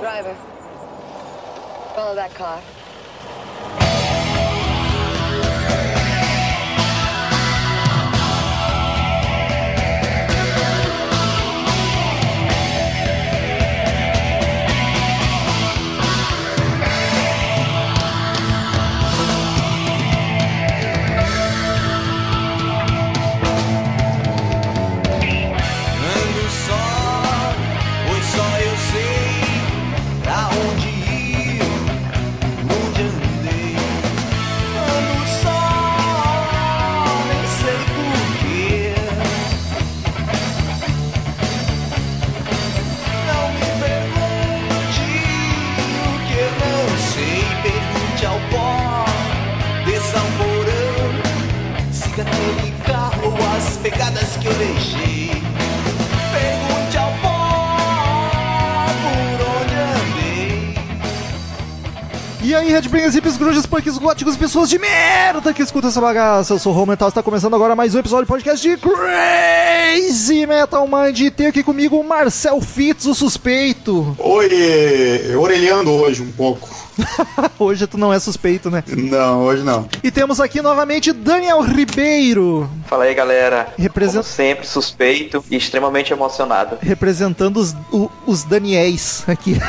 Driver, follow that car. Aí, Redbringers, hippies, grunges, punks, góticos, pessoas de merda que escutam essa bagaça. Eu sou o Rô Metal, está começando agora mais um episódio podcast de Crazy Metal Mind. E tem aqui comigo o Marcel Fitz, o suspeito. Oi, orelhando hoje um pouco. Hoje tu não é suspeito, né? Não, hoje não. E temos aqui novamente Daniel Ribeiro, Fala aí, galera. Represent- Como sempre, suspeito e extremamente emocionado. representando os, o- os Daniels aqui.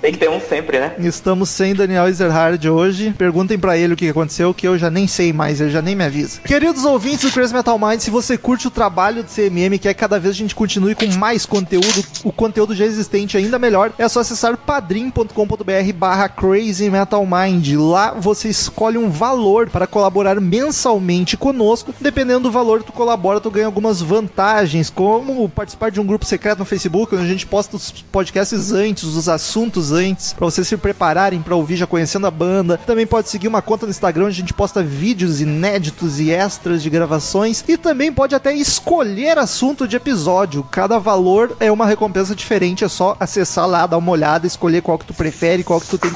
Tem que ter um sempre, né? Estamos sem Daniel Ezerhard hoje. Perguntem pra ele o que aconteceu, que eu já nem sei mais, ele já nem me avisa. Queridos ouvintes do Crazy Metal Mind, se você curte o trabalho do CMM, quer que cada vez a gente continue com mais conteúdo, o conteúdo já existente ainda melhor, é só acessar padrim.com.br barra Crazy Metal Mind. Lá você escolhe um valor para colaborar mensalmente conosco. Dependendo do valor que tu colabora, tu ganha algumas vantagens, como participar de um grupo secreto no Facebook, onde a gente posta os podcasts antes, os assuntos antes, para vocês se prepararem para ouvir já conhecendo a banda. Também pode seguir uma conta no Instagram, onde a gente posta vídeos inéditos e extras de gravações. E também pode até escolher assunto de episódio. Cada valor é uma recompensa diferente, é só acessar lá, dar uma olhada, escolher qual que tu prefere, qual que tu tem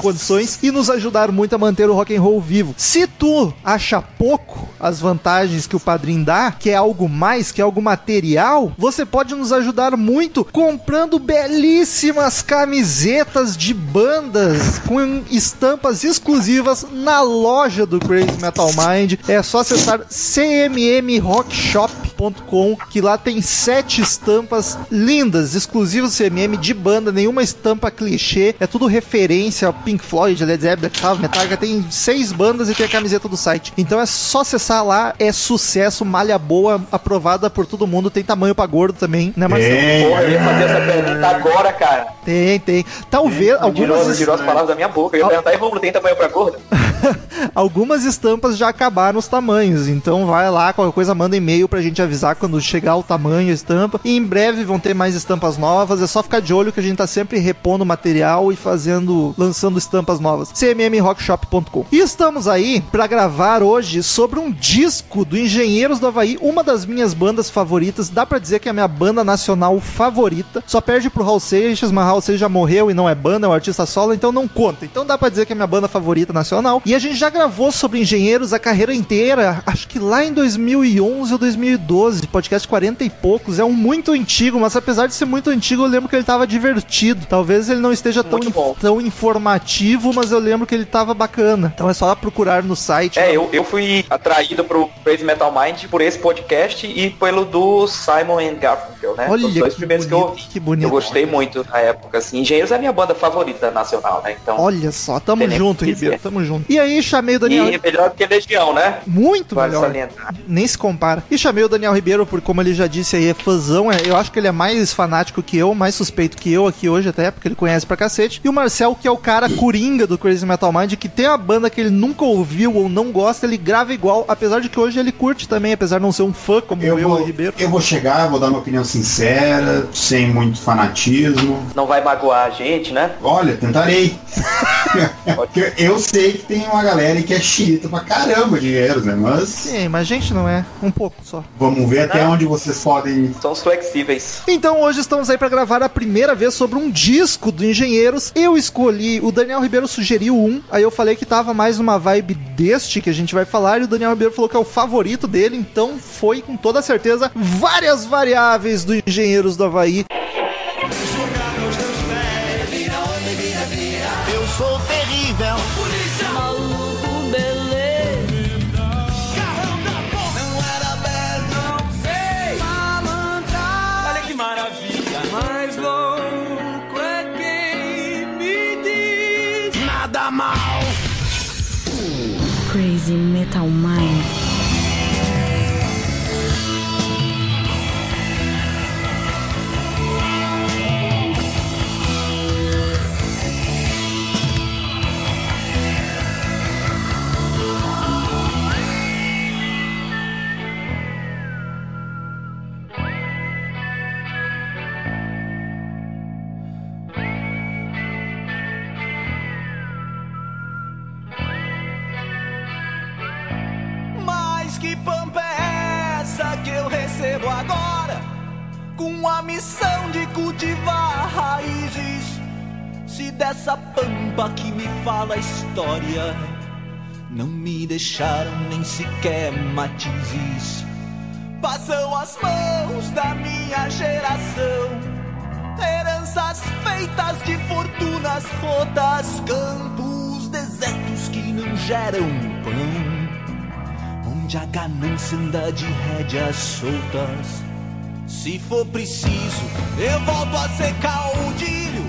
e nos ajudar muito a manter o rock and roll vivo. Se tu acha pouco as vantagens que o padrinho dá, que é algo mais, que é algo material, você pode nos ajudar muito comprando belíssimas camisetas de bandas com estampas exclusivas na loja do Crazy Metal Mind. É só acessar cmmrockshop.com que lá tem sete estampas lindas, exclusivas do CMM de banda, nenhuma estampa clichê, é tudo referência ao Pink Floyd, Led Zeppelin, Sabbath, Metallica, tem seis bandas e tem a camiseta do site. Então é só acessar lá, é sucesso, malha boa, aprovada por todo mundo, tem tamanho pra gordo também, né Marcelo? Porra, eu ia fazer essa pergunta agora, cara. Tem, tem. Talvez Tirou, algumas, tirou as palavras da minha boca. Eu ia perguntar, e vamos, tem tamanho pra gordo? algumas estampas já acabaram os tamanhos, então vai lá, qualquer coisa manda e-mail pra gente avisar quando chegar o tamanho, a estampa. E em breve vão ter mais estampas novas, é só ficar de olho que a gente tá sempre repondo material e fazendo, lançando estampas novas. cmmrockshop.com. E estamos aí pra gravar hoje sobre um disco do Engenheiros do Havaí, uma das minhas bandas favoritas, dá pra dizer que é a minha banda nacional favorita. Só perde pro Raul Seixas, mas Raul Seixas já morreu e não é banda, é um artista solo, então não conta. Então dá pra dizer que é a minha banda favorita nacional. E a gente já gravou sobre Engenheiros a carreira inteira, acho que lá em 2011 ou 2012, podcast 40 e poucos. É um muito antigo, mas apesar de ser muito antigo, eu lembro que ele tava divertido. Talvez ele não esteja tão, tão informativo, mas eu lembro que ele tava bacana. Então é só procurar no site. É, eu, eu fui atraído pro Crazy Metal Mind por esse podcast e pelo do Simon and Garfunkel, né? Olha Os dois que primeiros que eu bonito, ouvi. que bonito. Eu gostei muito na época, assim. Engenheiros é a minha banda favorita nacional, né? Então, Olha só, tamo junto, Ribeiro, tamo junto. E aí, chamei o Daniel. e melhor que Legião, né? Muito Vale melhor. salientar. Nem se compara. E chamei o Daniel Ribeiro, porque como ele já disse aí, é fãzão. é- Eu acho que ele é mais fanático que eu, mais suspeito que eu aqui hoje até, porque ele conhece pra cacete. E o Marcel, que é o cara coringa do Crazy Metal Mind, que tem uma banda que ele nunca ouviu ou não gosta, ele grava igual, apesar de que hoje ele curte também, apesar de não ser um fã como eu, Eu o vou, Ribeiro. eu vou chegar, vou dar uma opinião sincera, sem muito fanatismo. Não vai magoar a gente, né? Olha, tentarei. Eu sei que tem uma galera que é chita pra caramba de dinheiro, né? Mas Sim, mas a gente não é. Um pouco só. vamos ver até onde vocês podem. São os flexíveis. Então hoje estamos aí pra gravar a primeira vez sobre um disco do Engenheiros. Eu escolhi, o Daniel Ribeiro sugeriu um, aí eu falei que tava mais numa vibe deste que a gente vai falar, e o Daniel Ribeiro falou que é o favorito dele, então foi com toda certeza várias variáveis do Engenheiros do Havaí. Metal que pampa é essa que eu recebo agora? Com a missão de cultivar raízes. Se dessa pampa que me fala a história, não me deixaram nem sequer matizes. Passam as mãos da minha geração. Heranças feitas de fortunas rotas, campos desertos que não geram pão onde a ganância anda de rédeas soltas. Se for preciso, eu volto a ser caudilho.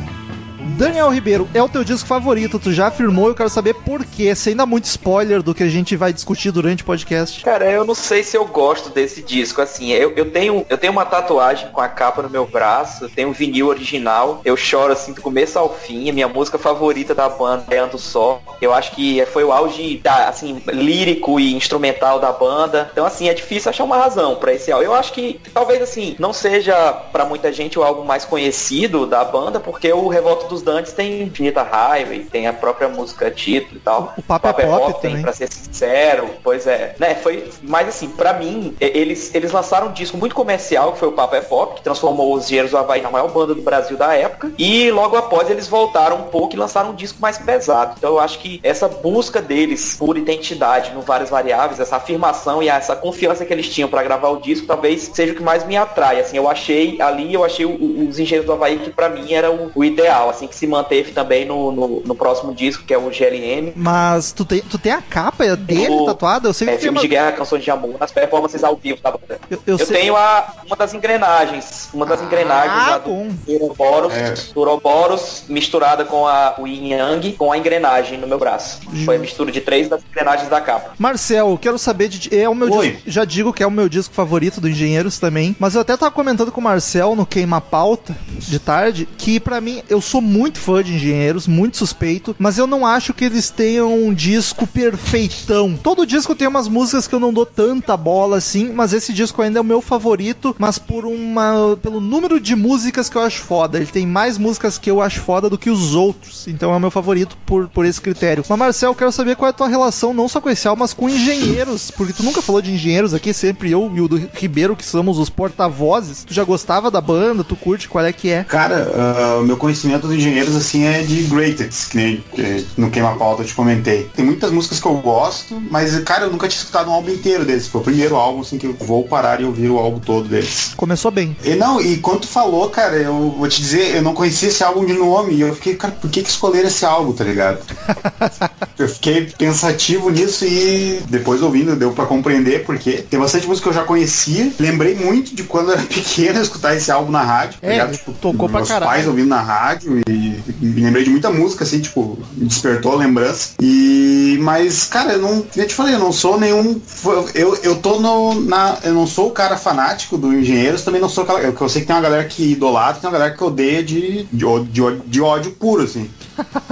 Daniel Ribeiro, é o teu disco favorito, tu já afirmou, eu quero saber por quê, sem dar muito spoiler do que a gente vai discutir durante o podcast. Cara, eu não sei se eu gosto desse disco. Assim, eu, eu, tenho, eu tenho uma tatuagem com a capa no meu braço, eu tenho um vinil original, eu choro assim do começo ao fim. A minha música favorita da banda é Ando Só. Eu acho que foi o auge da, assim, lírico e instrumental da banda. Então, assim, é difícil achar uma razão para esse álbum. Eu acho que talvez assim, não seja para muita gente o álbum mais conhecido da banda, porque o Revolta dos Dantes tem Infinita Highway, tem a própria música título e tal. O Papo é Pop tem, também. pra ser sincero, pois é. Né, foi, mas assim, pra mim, eles, eles lançaram um disco muito comercial, que foi o Papo é Pop, que transformou os Engenheiros do Havaí na maior banda do Brasil da época. E logo após eles voltaram um pouco e lançaram um disco mais pesado. Então eu acho que essa busca deles por identidade no várias variáveis, essa afirmação e essa confiança que eles tinham pra gravar o disco, talvez seja o que mais me atrai. Assim, eu achei ali, eu achei o- o- os Engenheiros do Havaí que pra mim era o, o ideal, assim, que se manteve também no, no, no próximo disco, que é o GLM. Mas tu tem, tu tem a capa dele O- tatuada? Eu sei que É, tem filme uma... de guerra, canções de amor, nas performances ao vivo da banda. Eu, eu Eu, sei- tenho a, uma das engrenagens, uma das engrenagens Ah, lá do bom. Ouroboros, É. do Ouroboros misturada com a, o Yin Yang, com a engrenagem no meu braço. Foi a mistura de três das engrenagens da capa. Marcel, quero saber de. É o meu Oi. disco, Já digo que é o meu disco favorito do Engenheiros também. Mas eu até tava comentando com o Marcel no Queima Pauta de tarde que pra mim eu sou muito fã de Engenheiros, muito suspeito, mas eu não acho que eles tenham um disco perfeitão. Todo disco tem umas músicas que eu não dou tanta bola assim, mas esse disco ainda é o meu favorito, mas por uma pelo número de músicas que eu acho foda. Ele tem mais músicas que eu acho foda do que os outros. Então é o meu favorito por, por esse critério. Mas Marcel, quero saber qual é a tua relação não só com esse álbum, mas com engenheiros, porque tu nunca falou de engenheiros aqui, sempre eu e o do Ribeiro que somos os porta-vozes. Tu já gostava da banda, tu curte, qual é que é? Cara, ah, o meu conhecimento dos engenheiros assim é de greatest, que nem que no Queima Pauta eu te comentei. Tem muitas músicas que eu gosto, mas cara, eu nunca tinha escutado um álbum inteiro deles. Foi o primeiro álbum assim que eu vou parar e ouvir o álbum todo deles. Começou bem. E não, e quando tu falou, cara, eu vou te dizer, eu não conhecia esse álbum de nome e eu fiquei, cara, por que que escolheram esse álbum, tá ligado? eu fiquei pensativo nisso e depois ouvindo deu pra compreender porque tem bastante música que eu já conhecia. Lembrei muito de quando eu era pequeno escutar esse álbum na rádio, tá É, ligado? Tipo, tocou pra meus caralho. pais ouvindo na rádio e, me lembrei de muita música assim, tipo, me despertou a lembrança. E mas, cara, eu não, eu te falei, eu não sou nenhum eu, eu tô no na eu não sou o cara fanático do Engenheiros, também não sou eu, eu sei que tem uma galera que idolatra, tem uma galera que odeia de de, de, de ódio puro assim.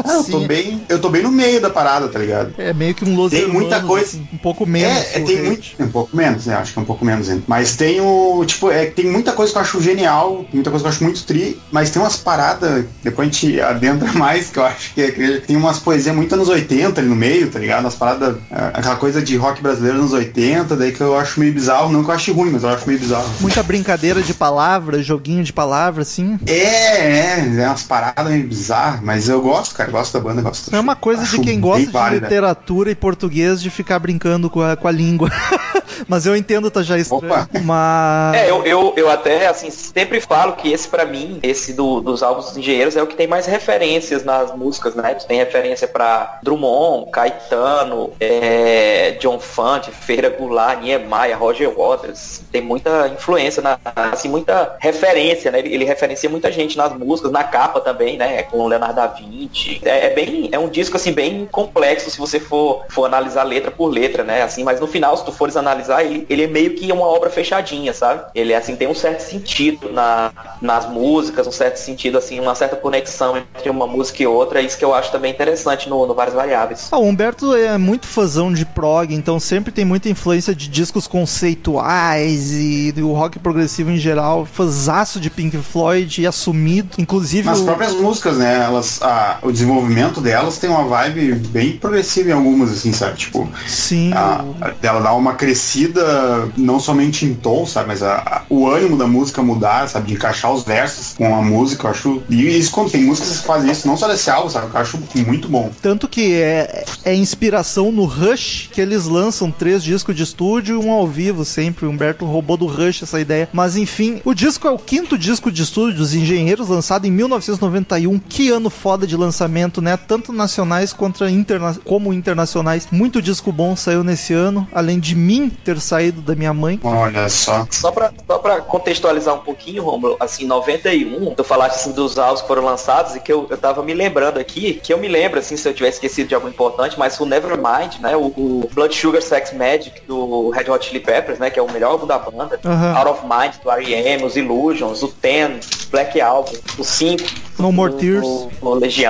Ah, eu tô Sim. bem, eu tô bem no meio da parada, tá ligado? É meio que um Los Tem muita coisa- assim, um pouco menos. É, é, tem muito. Um pouco menos, né? Acho que é um pouco menos ainda. Mas tem o. Tipo, é, tem muita coisa que eu acho genial, muita coisa que eu acho muito tri, mas tem umas paradas, depois a gente adentra mais, que eu acho que, é, que tem umas poesias muito anos 80 ali no meio, tá ligado? Umas paradas. é, Aquela coisa de rock brasileiro nos 80, daí que eu acho meio bizarro. Não que eu ache ruim, mas eu acho meio bizarro. Muita brincadeira de palavras, joguinho de palavras, assim. É, é, é umas paradas meio bizarras, mas eu gosto gosto, cara. Gosto da banda, gosto. É uma coisa de quem gosta de válida. literatura e português de ficar brincando com a, com a língua. Mas eu entendo, tá já estranho. Opa. Mas. É, eu, eu, eu até, assim, sempre falo que esse pra mim, esse do- dos álbuns dos engenheiros é o que tem mais referências nas músicas, né? Tem referência pra Drummond, Caetano, é, John Fante, Feira Goulart, Niemeyer, Roger Waters. Tem muita influência, na, assim, muita referência, né? Ele, ele referencia muita gente nas músicas, na capa também, né? Com o Leonardo da Vinci. É, é bem, é um disco, assim, bem complexo se você for, for analisar letra por letra, né? Assim, mas no final, se tu fores analisar, ele, ele é meio que uma obra fechadinha, sabe? Ele, assim, tem um certo sentido na, nas músicas, um certo sentido, assim, uma certa conexão entre uma música e outra. É isso que eu acho também interessante no, no Várias Variáveis. Ah, o Humberto é muito fãzão de prog, então sempre tem muita influência de discos conceituais e do rock progressivo em geral. Fãzaço de Pink Floyd e assumido. Inclusive. Nas o- próprias músicas, né? Elas, a- o desenvolvimento delas tem uma vibe bem progressiva em algumas, assim, sabe? Tipo, Sim. a, ela dá uma crescida não somente em tom, sabe? Mas a- a- o ânimo da música mudar, sabe? De encaixar os versos com a música, eu acho. E isso quando tem músicas que fazem isso, não só desse álbum, sabe? Eu acho muito bom. Tanto que é, é inspiração no Rush que eles lançam três discos de estúdio e um ao vivo sempre. O Humberto roubou do Rush essa ideia. Mas enfim, o disco é o quinto disco de estúdio dos Engenheiros, lançado em 1991. Que ano foda de lançamento, né? Tanto nacionais contra interna como internacionais. Muito disco bom saiu nesse ano, além de mim ter saído da minha mãe. Olha só. Só pra, só pra contextualizar um pouquinho, Romulo, assim, 91, tu falaste assim dos álbuns que foram lançados e que eu, eu tava me lembrando aqui, que eu me lembro, assim, se eu tivesse esquecido de algo importante, mas o Nevermind, né, o, o Blood Sugar Sex Magic do Red Hot Chili Peppers, né, que é o melhor álbum da banda, Aham. Out of Mind do R.E.M., os Illusions, o Ten, Black Album, o 5, No More Tears. do- do Legião.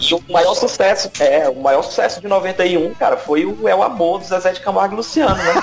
E o maior sucesso, é, o maior sucesso de 91, cara, foi o É o Amor do Zezé de Camargo e Luciano, né?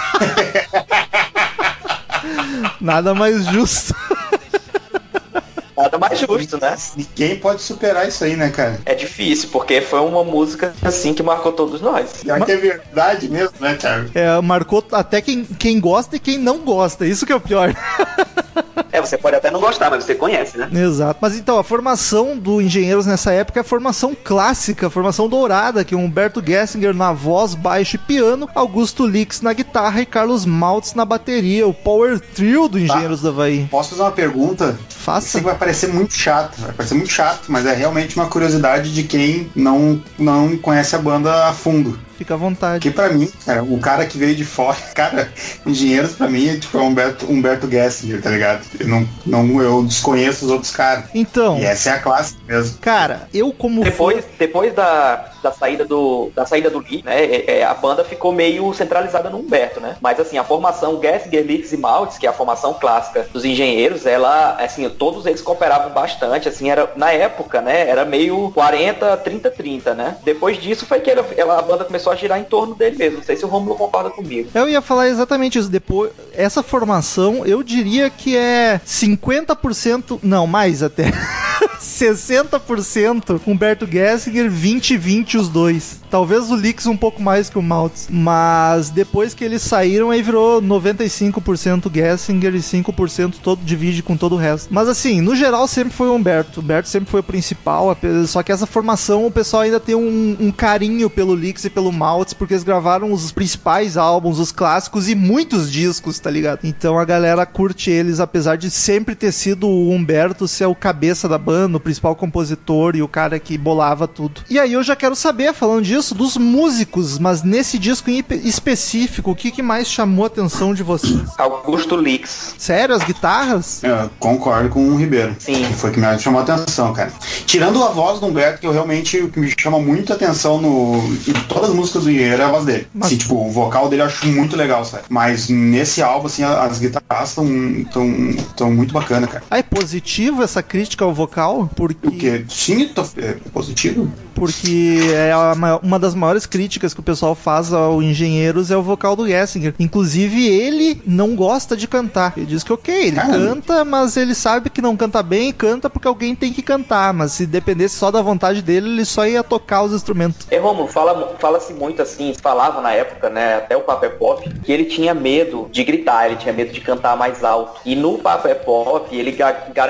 Nada mais justo. Nada mais justo, né? Ninguém pode superar isso aí, né, cara? É difícil, porque foi uma música assim que marcou todos nós. Já que é verdade mesmo, né, Thiago? É, marcou até quem, quem gosta e quem não gosta. Isso que é o pior. É, você pode até não gostar, mas você conhece, né? Exato. Mas então, a formação do Engenheiros nessa época é a formação clássica, a formação dourada, que é Humberto Gessinger na voz, baixo e piano, Augusto Lix na guitarra e Carlos Maltz na bateria, o Power Trio do Engenheiros do Havaí. Posso fazer uma pergunta? Faça. Que vai parecer muito chato, vai parecer muito chato, mas é realmente uma curiosidade de quem não, não conhece a banda a fundo. Fica à vontade. Que pra mim, cara, o cara que veio de fora, cara, engenheiros pra mim é tipo é Humberto, Humberto Gessinger, tá ligado? Eu não, não eu desconheço os outros caras. Então, E essa é a classe mesmo. cara, eu como Depois, depois da, da saída do da saída do Lee, né, é- é, a banda ficou meio centralizada no Humberto, né? Mas assim, a formação Gessinger, Lix e Maltz, que é a formação clássica dos engenheiros, ela, assim, todos eles cooperavam bastante, assim, era na época, né, era meio 40, 30, 30, né? Depois disso foi que ela, a banda começou a girar em torno dele mesmo. Não sei se o Romulo concorda comigo. Eu ia falar exatamente isso. Depois, essa formação, eu diria que é 50%, não, mais até. 60% Humberto Gessinger, 20 20 os dois. Talvez o Lix um pouco mais que o Maltz, mas depois que eles saíram aí virou 95% Gessinger e 5% todo divide com todo o resto. Mas assim, no geral sempre foi o Humberto. O Humberto sempre foi o principal, só que essa formação o pessoal ainda tem um, um carinho pelo Lix e pelo Maltz, porque eles gravaram os principais álbuns, os clássicos e muitos discos, tá ligado? Então a galera curte eles, apesar de sempre ter sido o Humberto ser o cabeça da banda, o principal compositor e o cara que bolava tudo. E aí eu já quero saber, falando disso, dos músicos, mas nesse disco em espe- específico, o que, que mais chamou a atenção de vocês? Augusto Lix. Sério, as guitarras? Eu concordo com o Ribeiro. Sim. Que foi o que me chamou a atenção, cara. Tirando a voz do Humberto, que eu realmente o que me chama muito a atenção no, em todas as músicas do Engenheiro é a voz dele. Mas- Assim, tipo, o vocal dele eu acho muito legal, sabe? Mas nesse álbum, assim, as guitarras estão tão, tão muito bacana, cara. Ah, é positivo essa crítica ao vocal? Porque... O que? Sim, tô- é positivo? porque é a ma- uma das maiores críticas que o pessoal faz ao Engenheiros é o vocal do Gessinger. Inclusive, ele não gosta de cantar. Ele diz que, ok, ele Caramba. canta, mas ele sabe que não canta bem e canta porque alguém tem que cantar. Mas se dependesse só da vontade dele, ele só ia tocar os instrumentos. É, Romulo, fala, fala-se muito assim, falava na época, né, até o Papo é Pop, que ele tinha medo de gritar, ele tinha medo de cantar mais alto. E no Papo é Pop, ele,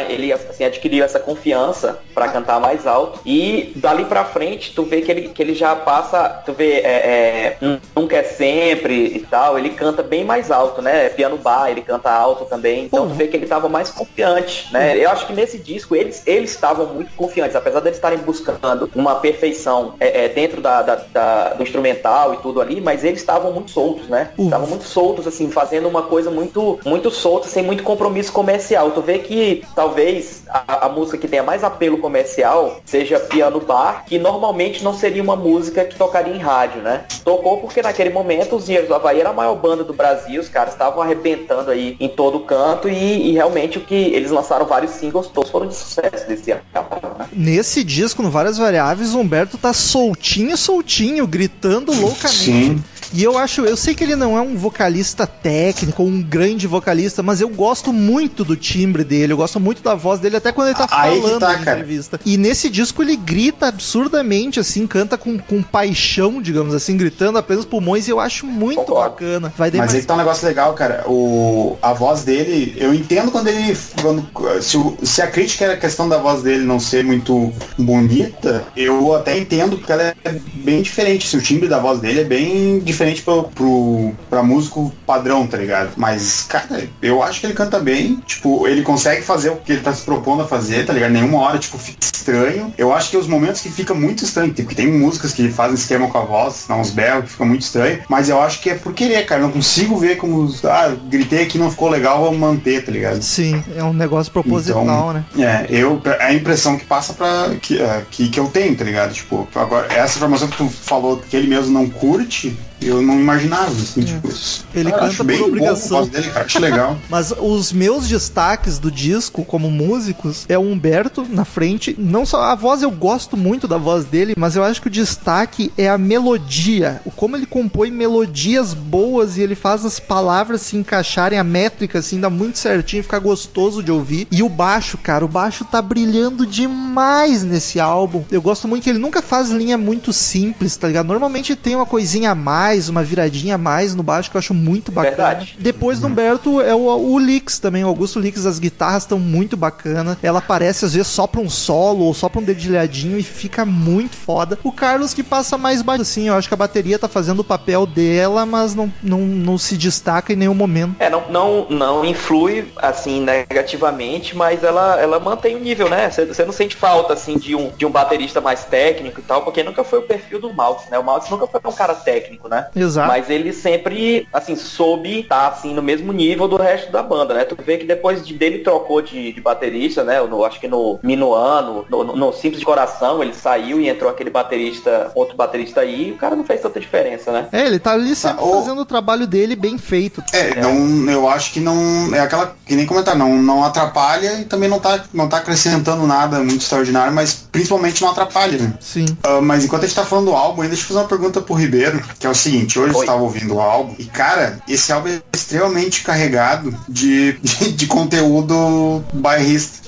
ele assim, adquiriu essa confiança pra cantar mais alto. E dali pra frente, tu vê que ele, que ele já passa, tu vê, é, é, nunca é sempre e tal, ele canta bem mais alto, né? Piano bar, ele canta alto também. Então tu vê que ele tava mais confiante, né? Eu acho que nesse disco eles eles estavam muito confiantes, apesar deles estarem buscando uma perfeição é, é, dentro da, da- da- do instrumental e tudo ali, mas eles estavam muito soltos, né? Uhum. Estavam muito soltos, assim, fazendo uma coisa muito, muito solta, sem muito compromisso comercial. Tu vê que talvez a, a música que tenha mais apelo comercial seja Piano Bar, que normalmente não seria uma música que tocaria em rádio, né? Tocou porque naquele momento os Dinheiros do Havaí era a maior banda do Brasil, os caras estavam arrebentando aí em todo canto e, e realmente o que eles lançaram vários singles, todos foram de sucesso desse ano. né? Nesse disco, no Várias Variáveis, o Humberto tá soltinho, soltinho, gritando loucamente. Sim. E eu acho, eu sei que ele não é um vocalista técnico, um grande vocalista, mas eu gosto muito do timbre dele, eu gosto muito da voz dele, até quando ele tá Aí falando tá, na cara. entrevista. E nesse disco ele grita absurdamente, assim, canta com, com paixão, digamos assim, gritando a plenos pulmões, e eu acho muito Concordo. bacana. Vai Mas que tá um negócio legal, cara. O, a voz dele, eu entendo quando ele. Quando, se, o- se a crítica era a questão da voz dele não ser muito bonita, eu até entendo porque ela é bem diferente. Se o timbre da voz dele é bem diferente pro, pro, pra músico padrão, tá ligado? Mas, cara, eu acho que ele canta bem. Tipo, ele consegue fazer o que ele tá se propondo a fazer, tá ligado? Nenhuma hora, tipo, fica estranho. Eu acho que os momentos que fica muito estranho, porque tem músicas que fazem esquema com a voz, dá uns berros que fica muito estranho, mas eu acho que é por querer, cara. Eu não consigo ver como, ah, gritei aqui, não ficou legal, vou manter, tá ligado? Sim, é um negócio proposital, Então, né? É, eu, é a impressão que passa pra. Que, é, que, que eu tenho, tá ligado? Tipo, agora, essa informação que tu falou que ele mesmo não curte, eu não imaginava, assim, tipo, isso. É. Ele eu canta por obrigação. voz dele, cara, acho legal. Mas os meus destaques do disco, como músicos, é o Humberto na frente. Não só a voz, eu gosto muito da voz dele, mas eu acho que o destaque é a melodia. O como ele compõe melodias boas e ele faz as palavras se encaixarem, a métrica assim, dá muito certinho, fica gostoso de ouvir. E o baixo, cara, o baixo tá brilhando demais nesse álbum. Eu gosto muito que ele nunca faz linha muito simples, tá ligado? Normalmente tem uma coisinha a mais, uma viradinha a mais no baixo que eu acho muito bacana. Verdade. Depois do Humberto é o, o Lix também, o Augusto Lix, as guitarras estão muito bacana. Ela aparece às vezes só pra um solo ou só pra um dedilhadinho e fica muito foda. O Carlos que passa mais baixo, assim, eu acho que a bateria tá fazendo o papel dela, mas não, não, não se destaca em nenhum momento. É, não, não, não influi, assim, negativamente, mas ela, ela mantém o nível, né? Você você não sente falta, assim, de um, de um baterista mais técnico e tal, porque nunca foi o perfil do Maltz, né? O Maltz nunca foi um cara técnico, né? Exato. Mas ele sempre, assim, soube estar, assim, no mesmo nível do resto da banda, né? Tu vê que depois de, dele trocou de, de baterista, né? No, acho que no Minuano, no, no, no Simples de Coração, ele saiu e entrou aquele baterista, outro baterista aí, e o cara não fez tanta diferença, né? É, ele tá ali sempre Ah, ô. fazendo o trabalho dele bem feito. É, não, eu acho que não. É aquela. Que nem comentar, não, não atrapalha e também não tá, não tá acrescentando nada muito extraordinário, mas principalmente não atrapalha, né? Sim. Ah, mas enquanto a gente tá falando do álbum, ainda deixa eu fazer uma pergunta pro Ribeiro, que é o seguinte, hoje eu Oi. estava ouvindo o álbum, e cara, esse álbum é extremamente carregado de, de, de conteúdo bairrista.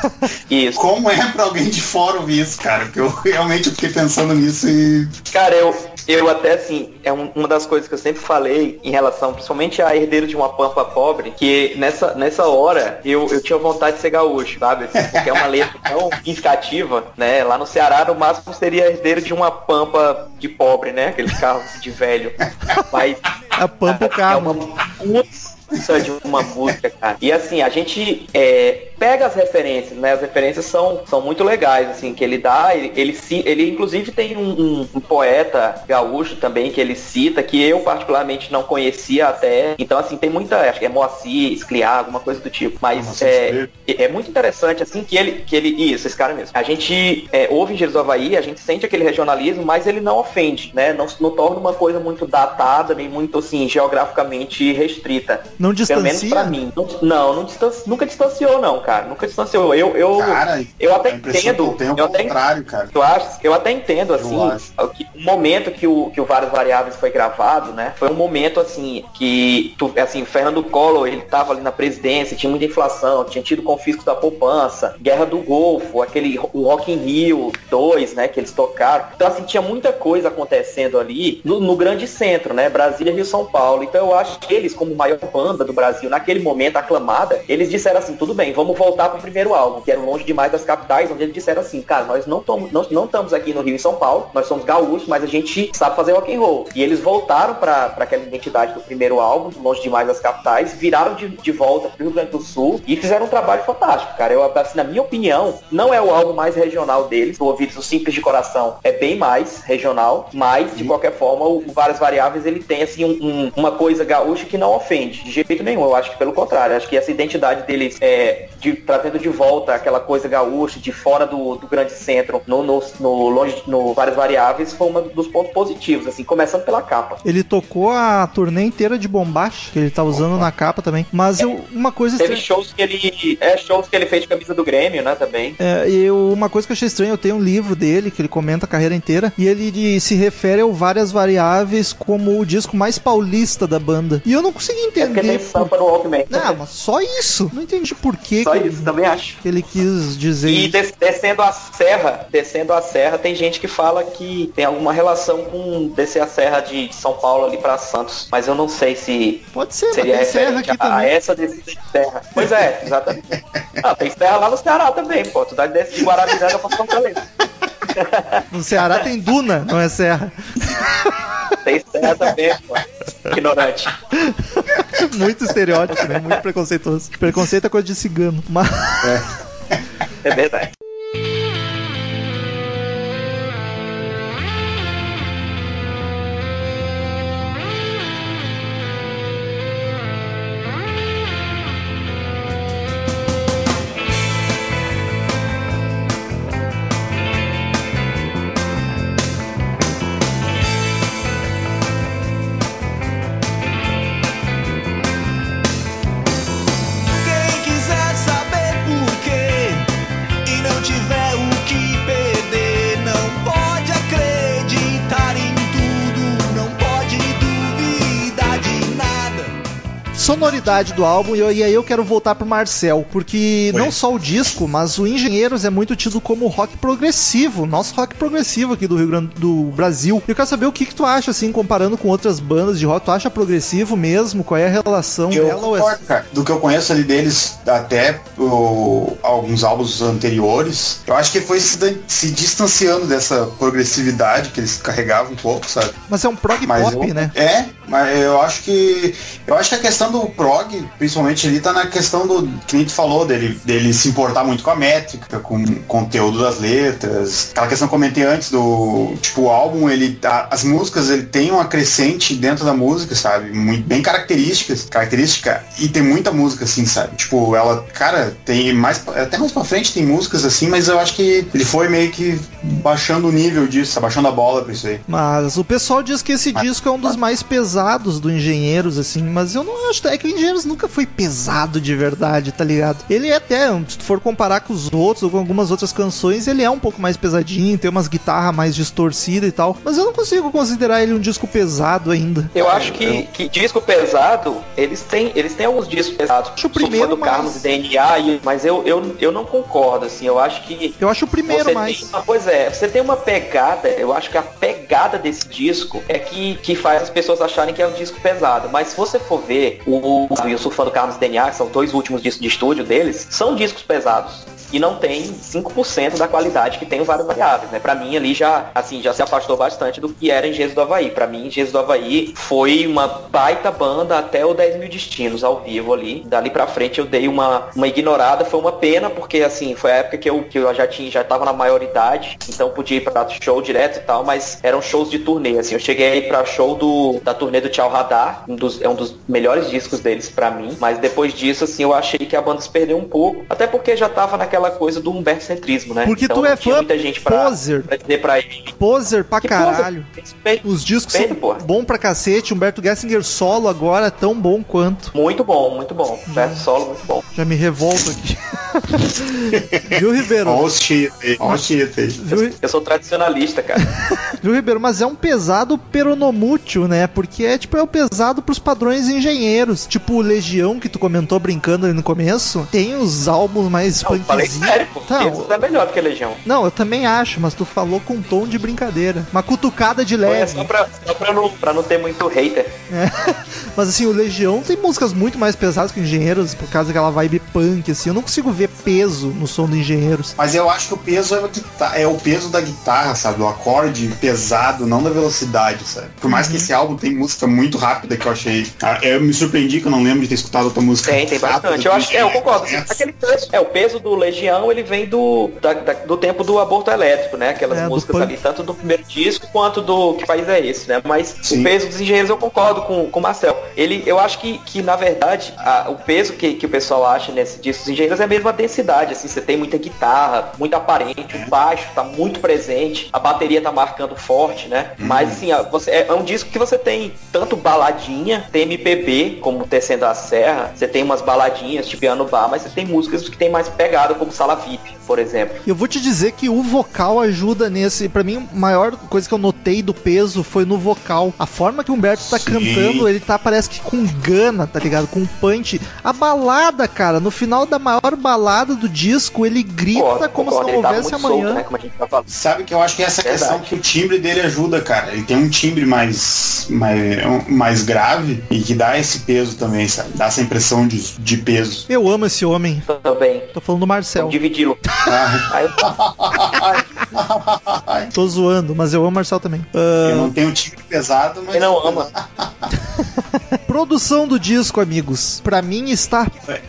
Isso. Como é pra alguém de fora ouvir isso, cara? Porque eu realmente fiquei pensando nisso e. Cara, eu, eu até assim, é um- uma das coisas que eu sempre falei em relação, principalmente a herdeiro de uma pampa pobre, que nessa, nessa hora eu, eu tinha vontade de ser gaúcho, sabe? Assim, porque é uma letra tão significativa, né? Lá no Ceará, no máximo, seria herdeiro de uma pampa de pobre, né? Aqueles carros de velho. Mas A pampa é carro. uma puta de uma música, cara. E assim, a gente é, pega as referências, né? As referências são, são muito legais, assim, que ele dá. Ele, ele, ele inclusive tem um, um- poeta gaúcho também que ele cita, que eu particularmente não conhecia até. Então, assim, tem muita. Acho que é Moacir, Escliar, alguma coisa do tipo. Mas é, Escliar. é muito interessante, assim, que ele. Que ele isso, esse cara mesmo. A gente é, ouve Engenheiros do Havaí, a gente sente aquele regionalismo, mas ele não ofende, né? Não, não torna uma coisa muito datada, nem muito, assim, geograficamente restrita. Não Pelo menos distancia? pra mim. Não, não, não distan- nunca distanciou, não, cara. Nunca distanciou. Eu, eu, Cara, eu até entendo. eu é Eu até, contrário, cara. tu achas? Eu até entendo, assim, que- o momento que o, que o Várias Variáveis foi gravado, né? Foi um momento, assim, que, tu, assim, Fernando Collor, ele tava ali na presidência, tinha muita inflação, tinha tido confisco da poupança, Guerra do Golfo, aquele, o Rock in Rio 2, né, que eles tocaram. Então, assim, tinha muita coisa acontecendo ali no, no grande centro, né? Brasília, Rio, São Paulo. Então, eu acho que eles, como maior banda, banda do Brasil naquele momento aclamada, eles disseram assim, tudo bem, vamos voltar pro primeiro álbum, que era o Longe Demais das Capitais, onde eles disseram assim, cara, nós não estamos nós não estamos aqui no Rio e São Paulo, nós somos gaúchos, mas a gente sabe fazer rock and roll. E eles voltaram pra aquela identidade do primeiro álbum, Longe Demais das Capitais, viraram de, de volta pro Rio Grande do Sul e fizeram um trabalho fantástico, cara. Eu, assim, na minha opinião, não é o álbum mais regional deles, o Ouvidos do Simples de Coração é bem mais regional, mas, de qualquer forma, o Várias Variáveis, ele tem, assim, um- um- uma coisa gaúcha que não ofende, de jeito nenhum. Eu acho que pelo contrário, acho que essa identidade deles é de, trazendo de volta aquela coisa gaúcha, de fora do, do grande centro, no, no, no, longe, no Várias Variáveis, foi um dos pontos positivos, assim, começando pela capa. Ele tocou a turnê inteira de bombacha, que ele tá usando na capa também. Mas eu, uma coisa Teve estranha. shows que ele. É, shows que ele fez de camisa do Grêmio, né, também. É, eu, uma coisa que eu achei estranha, eu tenho um livro dele que ele comenta a carreira inteira e ele de- se refere ao várias variáveis como o disco mais paulista da banda. E eu não consegui É porque tem entender. sampa no Walkman. Não, mas só isso. Não entendi por que, Só que, isso, também acho. que ele quis dizer E des- descendo a serra, descendo a serra, tem gente que fala que tem alguma relação com descer a serra de São Paulo ali pra Santos. Mas eu não sei se Pode ser, mas seria tem serra aqui a, a também. essa descida de serra. Pois é, exatamente. Ah, tem serra lá no Ceará também, pô. Tu dá desce de Guarabiranga Fortaleza. No Ceará tem duna, não é serra. Tem serra também, pô. Ignorante. Muito estereótipo, né? Muito preconceituoso. Preconceito é coisa de cigano. Mas. É verdade. Do álbum, e, eu- e aí eu quero voltar pro Marcel, porque não só o disco, mas o Engenheiros é muito tido como rock progressivo, nosso rock progressivo aqui do Rio Grande do Brasil. E eu quero saber o que, que tu acha, assim, comparando com outras bandas de rock, tu acha progressivo mesmo? Qual é a relação Eu dela? ou é- concordo, cara. Do que eu conheço ali deles, até o- alguns álbuns anteriores, eu acho que foi se, se distanciando dessa progressividade que eles carregavam um pouco, sabe? Mas é um prog Mas pop, eu- né? É, mas eu acho que. Eu acho que a questão do prog, principalmente ali, tá na questão do. Que nem tu falou, dele, dele se importar muito com a métrica, com o conteúdo das letras. Aquela questão que eu comentei antes do. Tipo, o álbum, ele. a- as músicas, ele tem uma crescente dentro da música, sabe? Muito, bem características. Característica. E tem muita música, assim, sabe? Tipo, ela, cara, tem mais. Até mais pra frente tem músicas assim, mas eu acho que ele foi meio que baixando o nível disso, baixando a bola pra isso aí. Mas o pessoal diz que esse Ah. disco é um dos mais pesados do Engenheiros, assim, mas eu não acho. É que Engenheiros nunca foi pesado de verdade, tá ligado? Ele é até, se tu for comparar com os outros ou com algumas outras canções, ele é um pouco mais pesadinho, tem umas guitarras mais distorcidas e tal, mas eu não consigo considerar ele um disco pesado ainda. Eu acho que, que disco pesado, eles têm, eles têm alguns discos pesados. Acho o primeiro do mais- Carlos e DNA, mas eu, eu, eu não concordo, assim. Eu acho que Eu acho o primeiro mais. uma, pois é, você tem uma pegada, eu acho que a pegada desse disco é que, que faz as pessoas acharem que é um disco pesado. Mas se você for ver, o, o Eu Sou Fã do Carlos DNA, que são dois últimos discos de estúdio deles, são discos pesados. E não tem 5% da qualidade que tem o Vários Variáveis, né? Pra mim ali já, assim, já se afastou bastante do que era Engenheiros do Havaí. Pra mim, Engenheiros do Havaí foi uma baita banda até o 10 mil destinos ao vivo ali. Dali pra frente eu dei uma, uma ignorada, foi uma pena, porque assim, foi a época que eu, que eu já tinha, já tava na maioridade, então podia ir pra show direto e tal, mas eram shows de turnê, assim. Eu cheguei aí pra show do, da turnê do Tchau Radar, um dos, é um dos melhores discos deles pra mim, mas depois disso, assim, eu achei que a banda se perdeu um pouco, até porque já tava naquela coisa do Humberto Centrismo, né? Porque Então tu é fã muita gente pra, poser. pra dizer pra ele. Poser pra Que caralho. poser? Os discos são porra. bom pra cacete. Humberto Gessinger solo agora é tão bom quanto. Muito bom, muito bom. Verso solo, muito bom. Já me revolto aqui. Viu, Ribeiro? Ó os cheat aí. Ó os cheat aí. Viu, Eu sou tradicionalista, cara. viu, Ribeiro? Mas é um pesado peronomútil, né? Porque é tipo, é o pesado pros padrões engenheiros. Tipo o Legião, que tu comentou brincando ali no começo, tem os álbuns mais Não, falei sério, pô. Tá, é melhor do que Legião. Não, eu também acho, mas tu falou com um tom de brincadeira. Uma cutucada de Foi é leve. só, pra, só pra, não, pra não ter muito hater. Mas assim, o Legião tem músicas muito mais pesadas que o Engenheiros, por causa daquela vibe punk, assim. Eu não consigo ver peso no som do Engenheiros. Mas eu acho que o peso é, é o peso da guitarra, sabe? O acorde pesado, não da velocidade, sabe? Por mais Uhum. que esse álbum tem música muito rápida que eu achei. Ah, Eu me surpreendi que eu não lembro de ter escutado outra música. Tem, tem bastante. Eu acho é, eu concordo. é. Aquele peso, é, o peso do Legião, ele vem do, da- da- do tempo do aborto elétrico, né? Aquelas É, músicas ali, tanto do primeiro disco quanto do Que País é Esse, né? Mas Sim. o peso dos engenheiros eu concordo com, com o Marcel. Ele, eu acho que, que na verdade, a- o peso que, que o pessoal acha nesse disco dos engenheiros é mesmo a densidade, assim, você tem muita guitarra, muito aparente, o baixo tá muito presente, a bateria tá marcando forte, né? Mas assim, a- você, é, é um disco que você tem tanto baladinha, tem MPB, como Tecendo a Serra, você tem umas baladinhas de piano bar, mas você tem músicas que tem mais pegada, como Sala VIP, por exemplo. E eu vou te dizer que o vocal ajuda nesse. Pra mim, a maior coisa que eu notei do peso foi no vocal. A forma que o Humberto tá Sim. cantando, ele tá, parece que com gana, tá ligado? Com punch. A balada, cara, no final da maior balada do disco, ele grita como concordo, se ele não tava houvesse muito amanhã. solto, né? Como a gente tá falando. Sabe que eu acho que essa Verdade. questão que o timbre dele ajuda, cara. Ele tem um timbre mais, mais, mais grave e que dá esse peso também, sabe? Dá essa impressão de, de peso. Eu amo esse homem. Também. Tô falando do Marcel. Dividi-lo. Ah, Tô zoando, mas eu amo o Marcel também. eu Ah, não tenho um timbre pesado, mas. Quem não ama? produção do disco, amigos. Pra mim está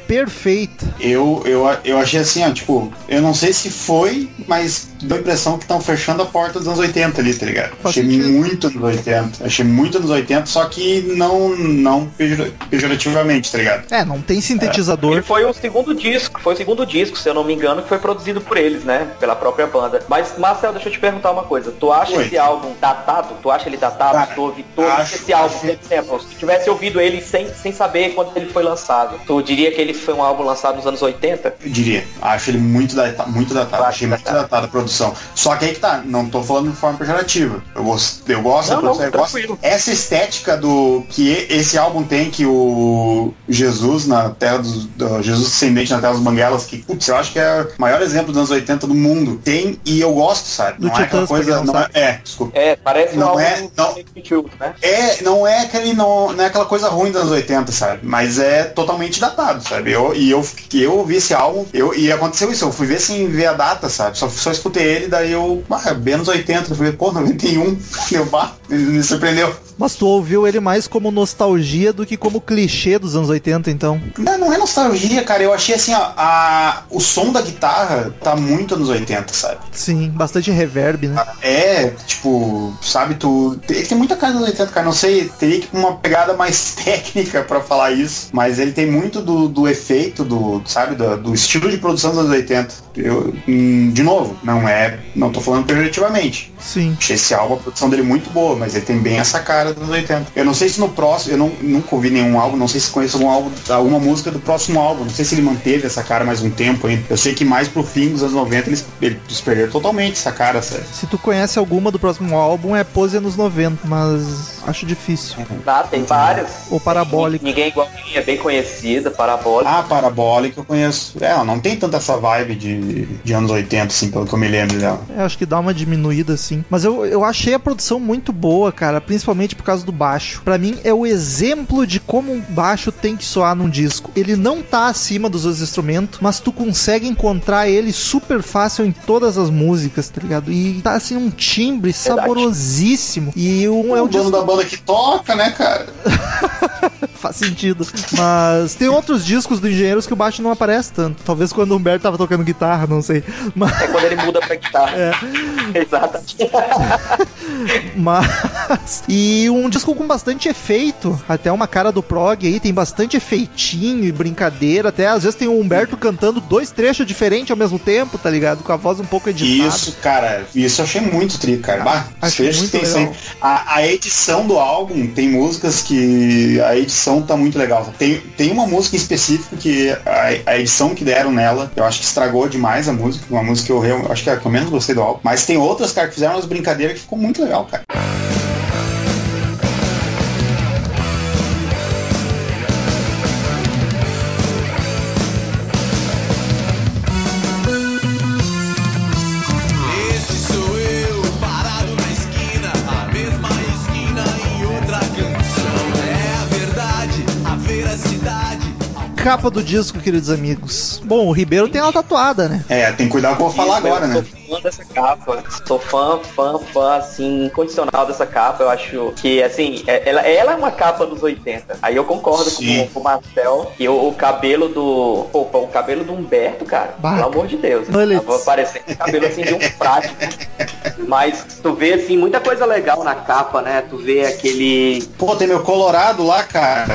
perfeita. Eu, eu, eu achei assim, ó, tipo, eu não sei se foi, mas deu a impressão que estão fechando a porta dos anos 80 ali, tá ligado? Faz achei sentido. muito anos 80. Achei muito anos 80, só que não, não pejor- pejorativamente, tá ligado? É, não tem Ele sintetizador. foi o segundo disco, foi o segundo disco, se eu não me engano, que foi produzido por eles, né? Pela própria banda. Mas, Marcel, deixa eu te perguntar uma coisa. Tu acha Oi. esse álbum datado? Tu acha ele datado? Cara, tu ouvi tu ouviste acho- esse álbum, acho- por exemplo, se tivesse ouvido ele sem, sem saber quando ele foi lançado, tu diria que ele foi um álbum lançado nos anos 80? Eu diria. Acho ele muito, data, muito datado. Achei muito datado. datado a produção. Só que aí que tá, não tô falando de forma pejorativa. Eu gosto, eu gosto da Não, produção, não, eu gosto. Essa estética do que esse álbum tem, que o Jesus na terra dos. do Jesus descendente na terra dos Banguelas, que, putz, eu acho que é o maior exemplo dos anos 80 do mundo. Tem, e eu gosto, sabe? Do não é aquela coisa. não é, é, desculpa. É, parece Não um é- não. do YouTube, né? É, não é aquele, não, não é aquela coisa ruim dos anos 80, sabe? Mas é totalmente datado, sabe? Eu, e eu, eu ouvi esse álbum, eu, e aconteceu isso, eu fui ver sem ver a data, sabe? Só, só escutei ele, daí eu, ah, bem anos 80, eu falei, pô, 91, eu, bah, me, me surpreendeu. Mas tu ouviu ele mais como nostalgia do que como clichê dos anos 80, então. Não, não é nostalgia, cara, eu achei assim, ó, a, o som da guitarra tá muito anos 80, sabe? Sim, bastante reverb, né? É, tipo, sabe, tu. Ele tem muita cara dos 80, cara. Não sei, teria que uma pegada mais técnica pra falar isso. Mas ele tem muito do, do efeito, do, sabe, do, do estilo de produção dos anos 80. Eu, hum, de novo, não é. Não tô falando pejorativamente. Sim. Achei esse álbum, a produção dele muito boa, mas ele tem bem essa cara dos anos 80. Eu não sei se no próximo, eu não, nunca ouvi nenhum álbum, não sei se conheço algum álbum, alguma música do próximo álbum. Não sei se ele manteve essa cara mais um tempo ainda. Eu sei que mais pro fim dos anos 90 eles, eles perderam totalmente essa cara, sabe? Se tu conhece alguma do próximo álbum, é Pose anos 90, mas acho difícil. Tá, tem várias. Ou Parabólico. Ninguém igual a mim, é bem conhecida, Parabólico. Ah, Parabólica eu conheço. É, ela não tem tanta essa vibe de, de anos 80, assim, pelo que eu me lembro dela. É, acho que dá uma diminuída assim. Mas eu, eu achei a produção muito boa, cara, principalmente por causa do baixo. Pra mim é o exemplo de como um baixo tem que soar num disco. Ele não tá acima dos outros instrumentos, mas tu consegue encontrar ele super fácil em todas as músicas, tá ligado? E tá assim um timbre saborosíssimo. E um é o dono disco da banda que toca, né, cara? faz sentido. Mas tem outros discos do Engenheiros que o baixo não aparece tanto. Talvez quando o Humberto tava tocando guitarra, não sei. Mas É quando ele muda pra guitarra. É. Exatamente. Mas. E um disco com bastante efeito. Até uma cara do prog aí, tem bastante efeitinho e brincadeira. Até às vezes tem o Humberto cantando dois trechos diferentes ao mesmo tempo, tá ligado? Com a voz um pouco editada. Isso, cara, isso eu achei muito tri, cara. Bah, Achei muito que tem a, a edição do álbum tem músicas que a edição tá muito legal. Tem, tem uma música em específico que a, a edição que deram nela, eu acho que estragou demais a música. Uma música que eu, real- acho que é a que eu menos gostei do álbum. Mas tem outras, cara, que fizeram umas brincadeiras que ficou muito legal, cara. Capa do disco, queridos amigos. Bom, o Ribeiro tem ela tatuada, né? É, tem que cuidar com o que eu vou falar agora, né? Sou fã dessa capa. Sou fã, fã, fã, assim, incondicional dessa capa. Eu acho que, assim, é- ela, ela é uma capa dos 80. Aí eu concordo Sim. com, com o Marcel que o, o cabelo do. Pô, o cabelo do Humberto, cara, Bah. pelo amor de Deus. Tava parecendo um cabelo assim de um prático. Mas tu vê, assim, muita coisa legal na capa, né? Tu vê aquele Pô, tem meu Colorado lá, cara.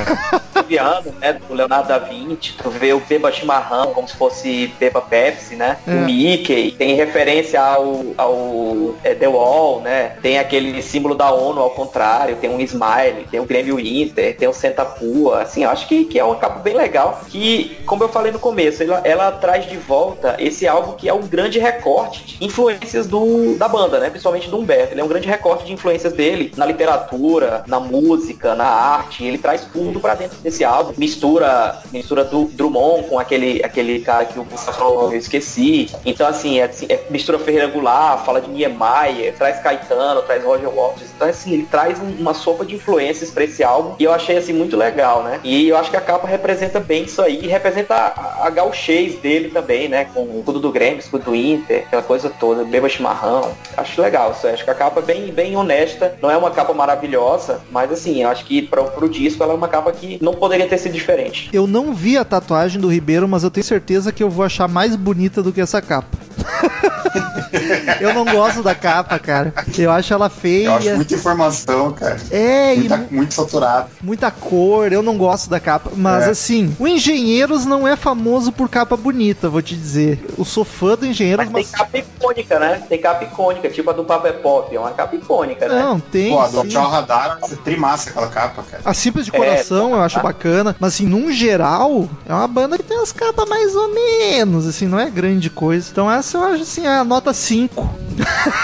Viano, né, do Leonardo da Vinci, tu vê o Beba Chimarrão como se fosse Beba Pepsi, né? É. O Mickey, tem referência ao, ao é, The Wall, né? Tem aquele símbolo da ONU ao contrário, tem um Smile, tem o Grêmio Inter, tem o Senta Pua, assim, eu acho que, que é uma capa bem legal, que, como eu falei no começo, ela, ela traz de volta esse álbum que é um grande recorte de influências do, da banda, né? Principalmente do Humberto, ele é um grande recorte de influências dele na literatura, na música, na arte, ele traz tudo pra dentro desse álbum, mistura mistura do Drummond com aquele, aquele cara que o Gustavo falou, eu esqueci. Então, assim, é, assim, é mistura Ferreira Goulart, fala de Niemeyer, traz Caetano, traz Roger Waters. Então, assim, ele traz um- uma sopa de influências pra esse álbum e eu achei, assim, muito legal, né? E eu acho que a capa representa bem isso aí e representa a, a gauchês dele também, né? Com o escudo do Grêmio, escudo do Inter, aquela coisa toda, beba chimarrão. Acho legal isso aí. Acho que a capa é bem, bem honesta. Não é uma capa maravilhosa, mas, assim, eu acho que pra, pro disco ela é uma capa que não poderia ter sido diferente. Eu não vi a tatuagem do Ribeiro, mas eu tenho certeza que eu vou achar mais bonita do que essa capa. eu não gosto da capa, cara. Eu acho ela feia. Eu acho muita informação, cara. É, e Muita, mu- muito saturado. muita cor, eu não gosto da capa. Mas É. assim, o Engenheiros não é famoso por capa bonita, vou te dizer. Eu sou fã do Engenheiros, Mas tem mas. capa icônica, né? Tem capa icônica, tipo a do Papo é Pop, é uma capa icônica, né? Não, tem. Pô, a do. Tchau Radar, é trimassa aquela capa, cara. A Simples de É, Coração eu acho tá. bacana, mas assim, num geral, é uma banda que tem as capas mais ou menos, assim, não é grande coisa. Então essa eu acho assim, a nota 5.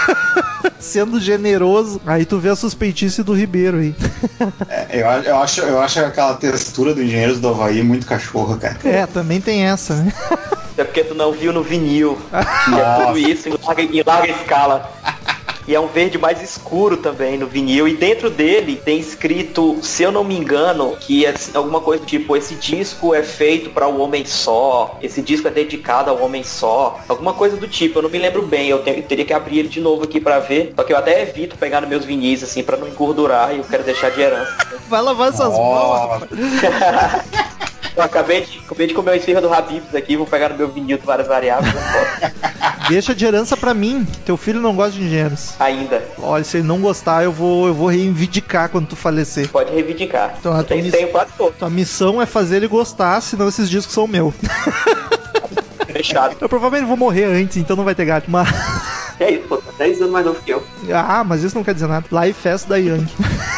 Sendo generoso, aí tu vê a suspeitice do Ribeiro aí. É, eu, eu, acho, eu acho aquela textura do Engenheiros do Havaí muito cachorro, cara. É, também tem essa, né? É porque tu não viu no vinil. E é tudo isso em larga, em larga escala. E é um verde mais escuro também no vinil. E dentro dele tem escrito, se eu não me engano, que é alguma coisa tipo, esse disco é feito para o homem só, esse disco é dedicado ao homem só. Alguma coisa do tipo, eu não me lembro bem, eu, tenho- eu teria que abrir ele de novo aqui pra ver. Só que eu até evito pegar nos meus vinis, assim, pra não engordurar e eu quero deixar de herança. Vai lavar essas mãos. Eu acabei de, acabei de comer uma esfirra do Habibs aqui, vou pegar no meu vinil de várias variáveis. Deixa de herança pra mim. Teu filho não gosta de engenheiros. Ainda. Olha, se ele não gostar, eu vou, eu vou reivindicar quando tu falecer. Pode reivindicar. Então, a tua tem, miss- tem quase. Tua missão é fazer ele gostar, senão esses discos são meus. Fechado. Eu provavelmente vou morrer antes, então não vai ter gato. Mas... É isso, pô, tá 10 anos mais novo que eu. Ah, mas isso não quer dizer nada. Live Fest da Young.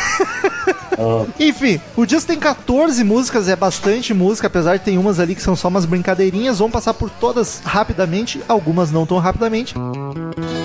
Enfim, o disco tem 14 músicas, é bastante música, apesar de ter umas ali que são só umas brincadeirinhas. Vamos passar por todas rapidamente, algumas não tão rapidamente. A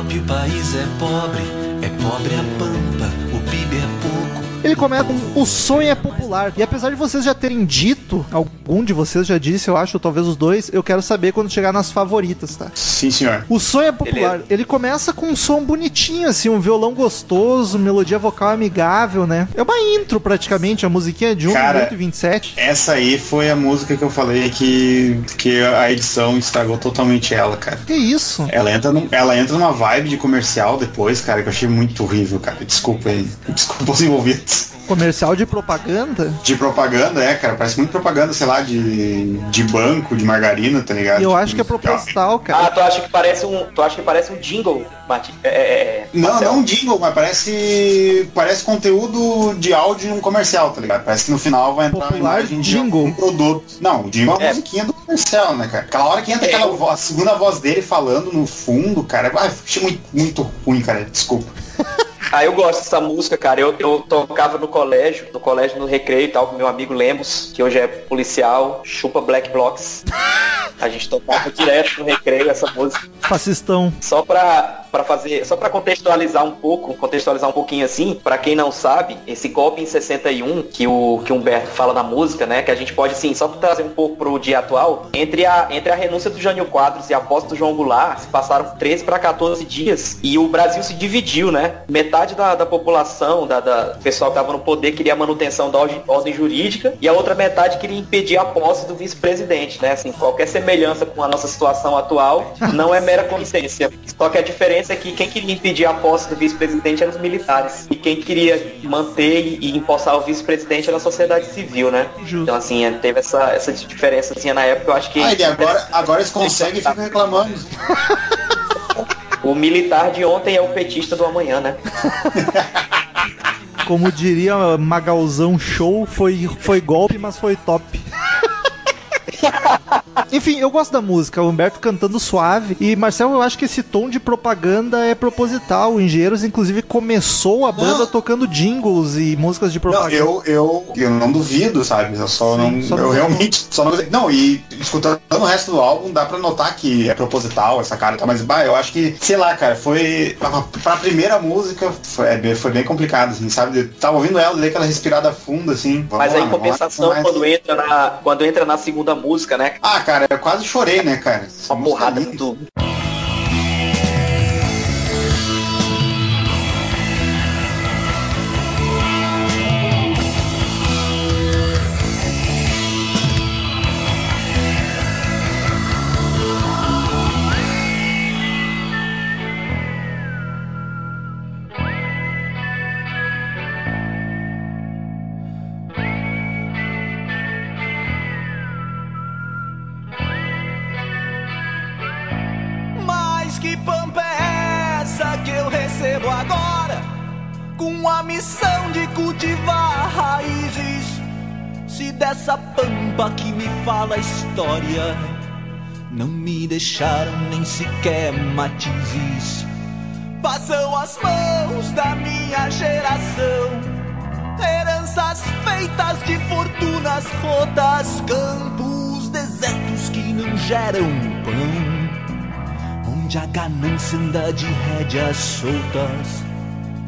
é pop, o país é pobre. É pobre a pampa, Ele começa com O sonho é popular. E apesar de vocês já terem dito, algum de vocês já disse, eu acho, ou talvez os dois, eu quero saber quando chegar nas favoritas, tá? Sim, senhor. O sonho é popular. Beleza. Ele começa com um som bonitinho, assim, um violão gostoso, melodia vocal amigável, né? É uma intro praticamente, a musiquinha é de 1 Cara, minuto e 27. Essa aí foi a música que eu falei que, que a edição estragou totalmente ela, cara. Que isso? Ela entra, num- ela entra numa vibe de comercial depois, cara, que eu achei muito horrível, cara. Desculpa aí. Desculpa os envolvidos. Comercial de propaganda? De propaganda, é, cara. Parece muito propaganda, sei lá, de, de banco, de margarina, tá ligado? Eu acho que é proposital, Ah, cara. tu acha que parece um. Tu acha que parece um jingle, Mati? É, é, é, Não, Marcel? não um jingle, mas parece. Parece conteúdo de áudio em um comercial, tá ligado? Parece que no final vai entrar Popular uma imagem de jingle. um produto. Não, o jingle é a É. musiquinha do comercial, né, cara? Aquela hora que entra É, aquela voz, a segunda voz dele falando no fundo, cara. Ah, achei muito, muito ruim, cara. Desculpa. Ah, eu gosto dessa música, cara. Eu, eu tocava no colégio, no colégio no recreio e tal, com meu amigo Lemos, que hoje é policial, chupa Black Blocks. A gente tocava direto no recreio essa música. Fascistão. Só pra, pra fazer, só pra contextualizar um pouco, contextualizar um pouquinho assim, pra quem não sabe, esse golpe em 61, que o que Humberto fala na música, né, que a gente pode sim, só trazer um pouco pro dia atual, entre a, entre a renúncia do Jânio Quadros e a posse do João Goulart, se passaram 13 para 14 dias e o Brasil se dividiu, né? Metade da, da população, da, da pessoal que tava no poder queria a manutenção da ordem, jurídica e a outra metade queria impedir a posse do vice-presidente, né? Assim, qualquer semelhança com a nossa situação atual não é mera coincidência. Só que a diferença é que quem queria impedir a posse do vice-presidente eram os militares. E quem queria manter e empossar o vice-presidente era a sociedade civil, né? Justo. Então, assim, teve essa, essa diferençazinha na época, eu acho que. Ah, e agora, agora eles conseguem e ficam reclamando. O militar de ontem é o petista do amanhã, né? Como diria Magalzão Show, foi, foi golpe, mas foi top. Enfim, eu gosto da música, o Humberto cantando suave. E, Marcel, eu acho que esse tom de propaganda é proposital. O Engenheiros, inclusive, começou a banda Não. tocando jingles e músicas de Não, propaganda. eu, eu, eu não duvido, sabe? Eu só Sim, não. só eu não- realmente só não. Não, e escutando o resto do álbum, dá pra notar que é proposital essa cara e tal. Mas, bah, eu acho que, sei lá, cara, foi. Pra, pra primeira música, foi, é bem- foi bem complicado, assim, sabe? Eu tava ouvindo ela, dei aquela respirada funda, assim. Mas lá, aí, lá, compensação, mas- quando entra, na, quando entra na segunda música, né? Ah, cara, eu quase chorei, né, cara? Essa Uma porrada do. Com a missão de cultivar raízes. Se dessa pampa que me fala a história, não me deixaram nem sequer matizes. Passam as mãos da minha geração. Heranças feitas de fortunas rotas, campos desertos que não geram pão onde a ganância anda de rédeas soltas.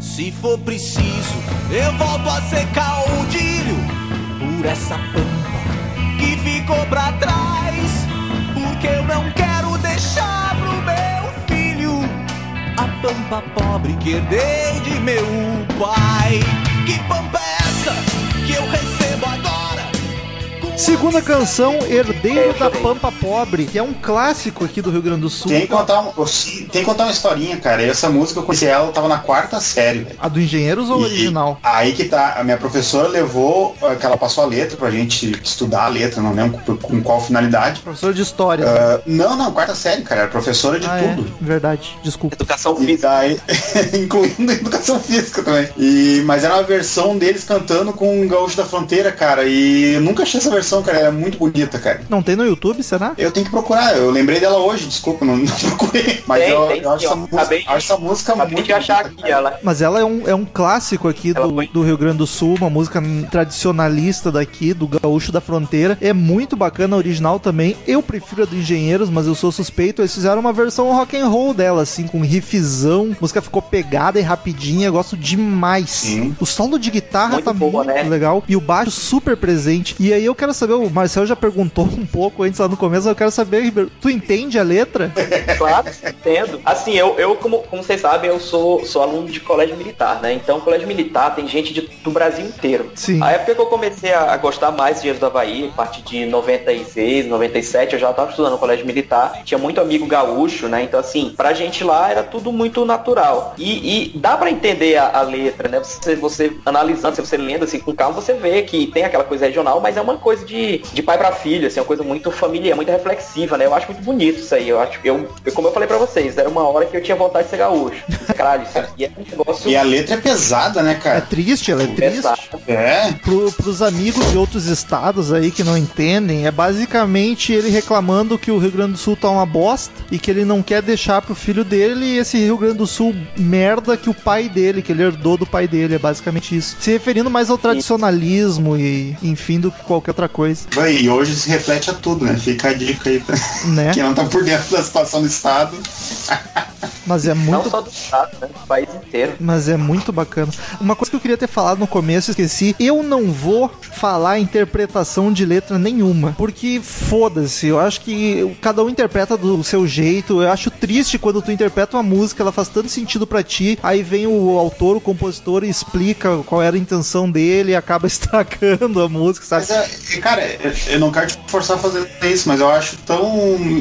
Se for preciso, eu volto a ser caudilho por essa pampa que ficou pra trás. Porque eu não quero deixar pro meu filho a pampa pobre que herdei de meu pai. Que pampa é essa que eu a Segunda canção, de Herdeiro da Pampa Pobre, que é um clássico aqui do Rio Grande do Sul. Tem que, contar um, tem que contar uma historinha, cara. Essa música eu conheci ela, eu tava na quarta série, velho. A do Engenheiros ou E original? Aí que tá, a minha professora levou, eh, que ela passou a letra pra gente estudar a letra, não lembro com, qual finalidade. Professor de História. Ah, não, não, quarta série, cara, era professora de ah, tudo. é. Verdade. Desculpa. Educação E física. daí, incluindo educação física também. E, mas era uma versão deles cantando com o Gaúcho da Fronteira, cara. E eu nunca achei essa versão versão, cara, é muito bonita, cara. Não tem no YouTube, será? Eu tenho que procurar, eu lembrei dela hoje, desculpa, não, não procurei. Mas Tem, eu, tem eu acho, sim, essa música, Acabei acho essa música Acabei muito de achar bonita, aqui cara. ela. Mas ela é um, é um clássico aqui Ela do, foi- do Rio Grande do Sul, uma música tradicionalista daqui, do gaúcho da fronteira. É muito bacana a original também. Eu prefiro a do Engenheiros, mas eu sou suspeito. Eles fizeram uma versão rock and roll dela, assim, com riffzão. A música ficou pegada e rapidinha. Eu gosto demais. Sim. O solo de guitarra Muito tá boa, muito né? legal. E o baixo super presente. E aí eu quero saber, o Marcel já perguntou um pouco antes lá no começo, eu quero saber, Ribeiro, tu entende a letra? Claro, entendo. Assim, eu, eu como, como vocês sabem, eu sou, sou aluno de colégio militar, né? Então, colégio militar tem gente de- do Brasil inteiro. Sim. A época que eu comecei a, a gostar mais de Engenheiros do Havaí, a partir de 96, 97, eu já estava estudando no colégio militar. Tinha muito amigo gaúcho, né? Então, assim, pra gente lá era tudo muito natural. E, e dá pra entender a, a letra, né? Você, você analisando, se você lendo assim com calma, você vê que tem aquela coisa regional, mas é uma coisa de, de pai pra filho, assim, uma coisa muito familiar, muito reflexiva, né? Eu acho muito bonito isso aí. Eu acho, eu, eu- como eu falei pra vocês, era uma hora que eu tinha vontade de ser gaúcho. Caralho, isso aqui é um negócio E a letra é pesada, né, É cara? triste, ela é triste. É. Pro, pros amigos de outros estados aí que não entendem, é basicamente ele reclamando que o Rio Grande do Sul tá uma bosta e que ele não quer deixar pro filho dele esse Rio Grande do Sul merda que o pai dele, que ele herdou do pai dele. É basicamente isso. Se referindo mais ao tradicionalismo e, enfim, do que qualquer outra coisa, E hoje se reflete a tudo, né? Fica a dica aí pra né? quem não tá por dentro da situação do Estado. Mas é Não muito só do estado, né? Do país inteiro. Mas é muito bacana. Uma coisa que eu queria ter falado no começo, esqueci. Eu não vou falar interpretação de letra nenhuma. Porque foda-se. Eu acho que cada um interpreta do seu jeito. Eu acho triste quando tu interpreta uma música, ela faz tanto sentido pra ti. Aí vem o autor, o compositor e explica qual era a intenção dele e acaba estragando a música, sabe? Mas, é, cara, eu- eu não quero te forçar a fazer isso, mas eu acho tão.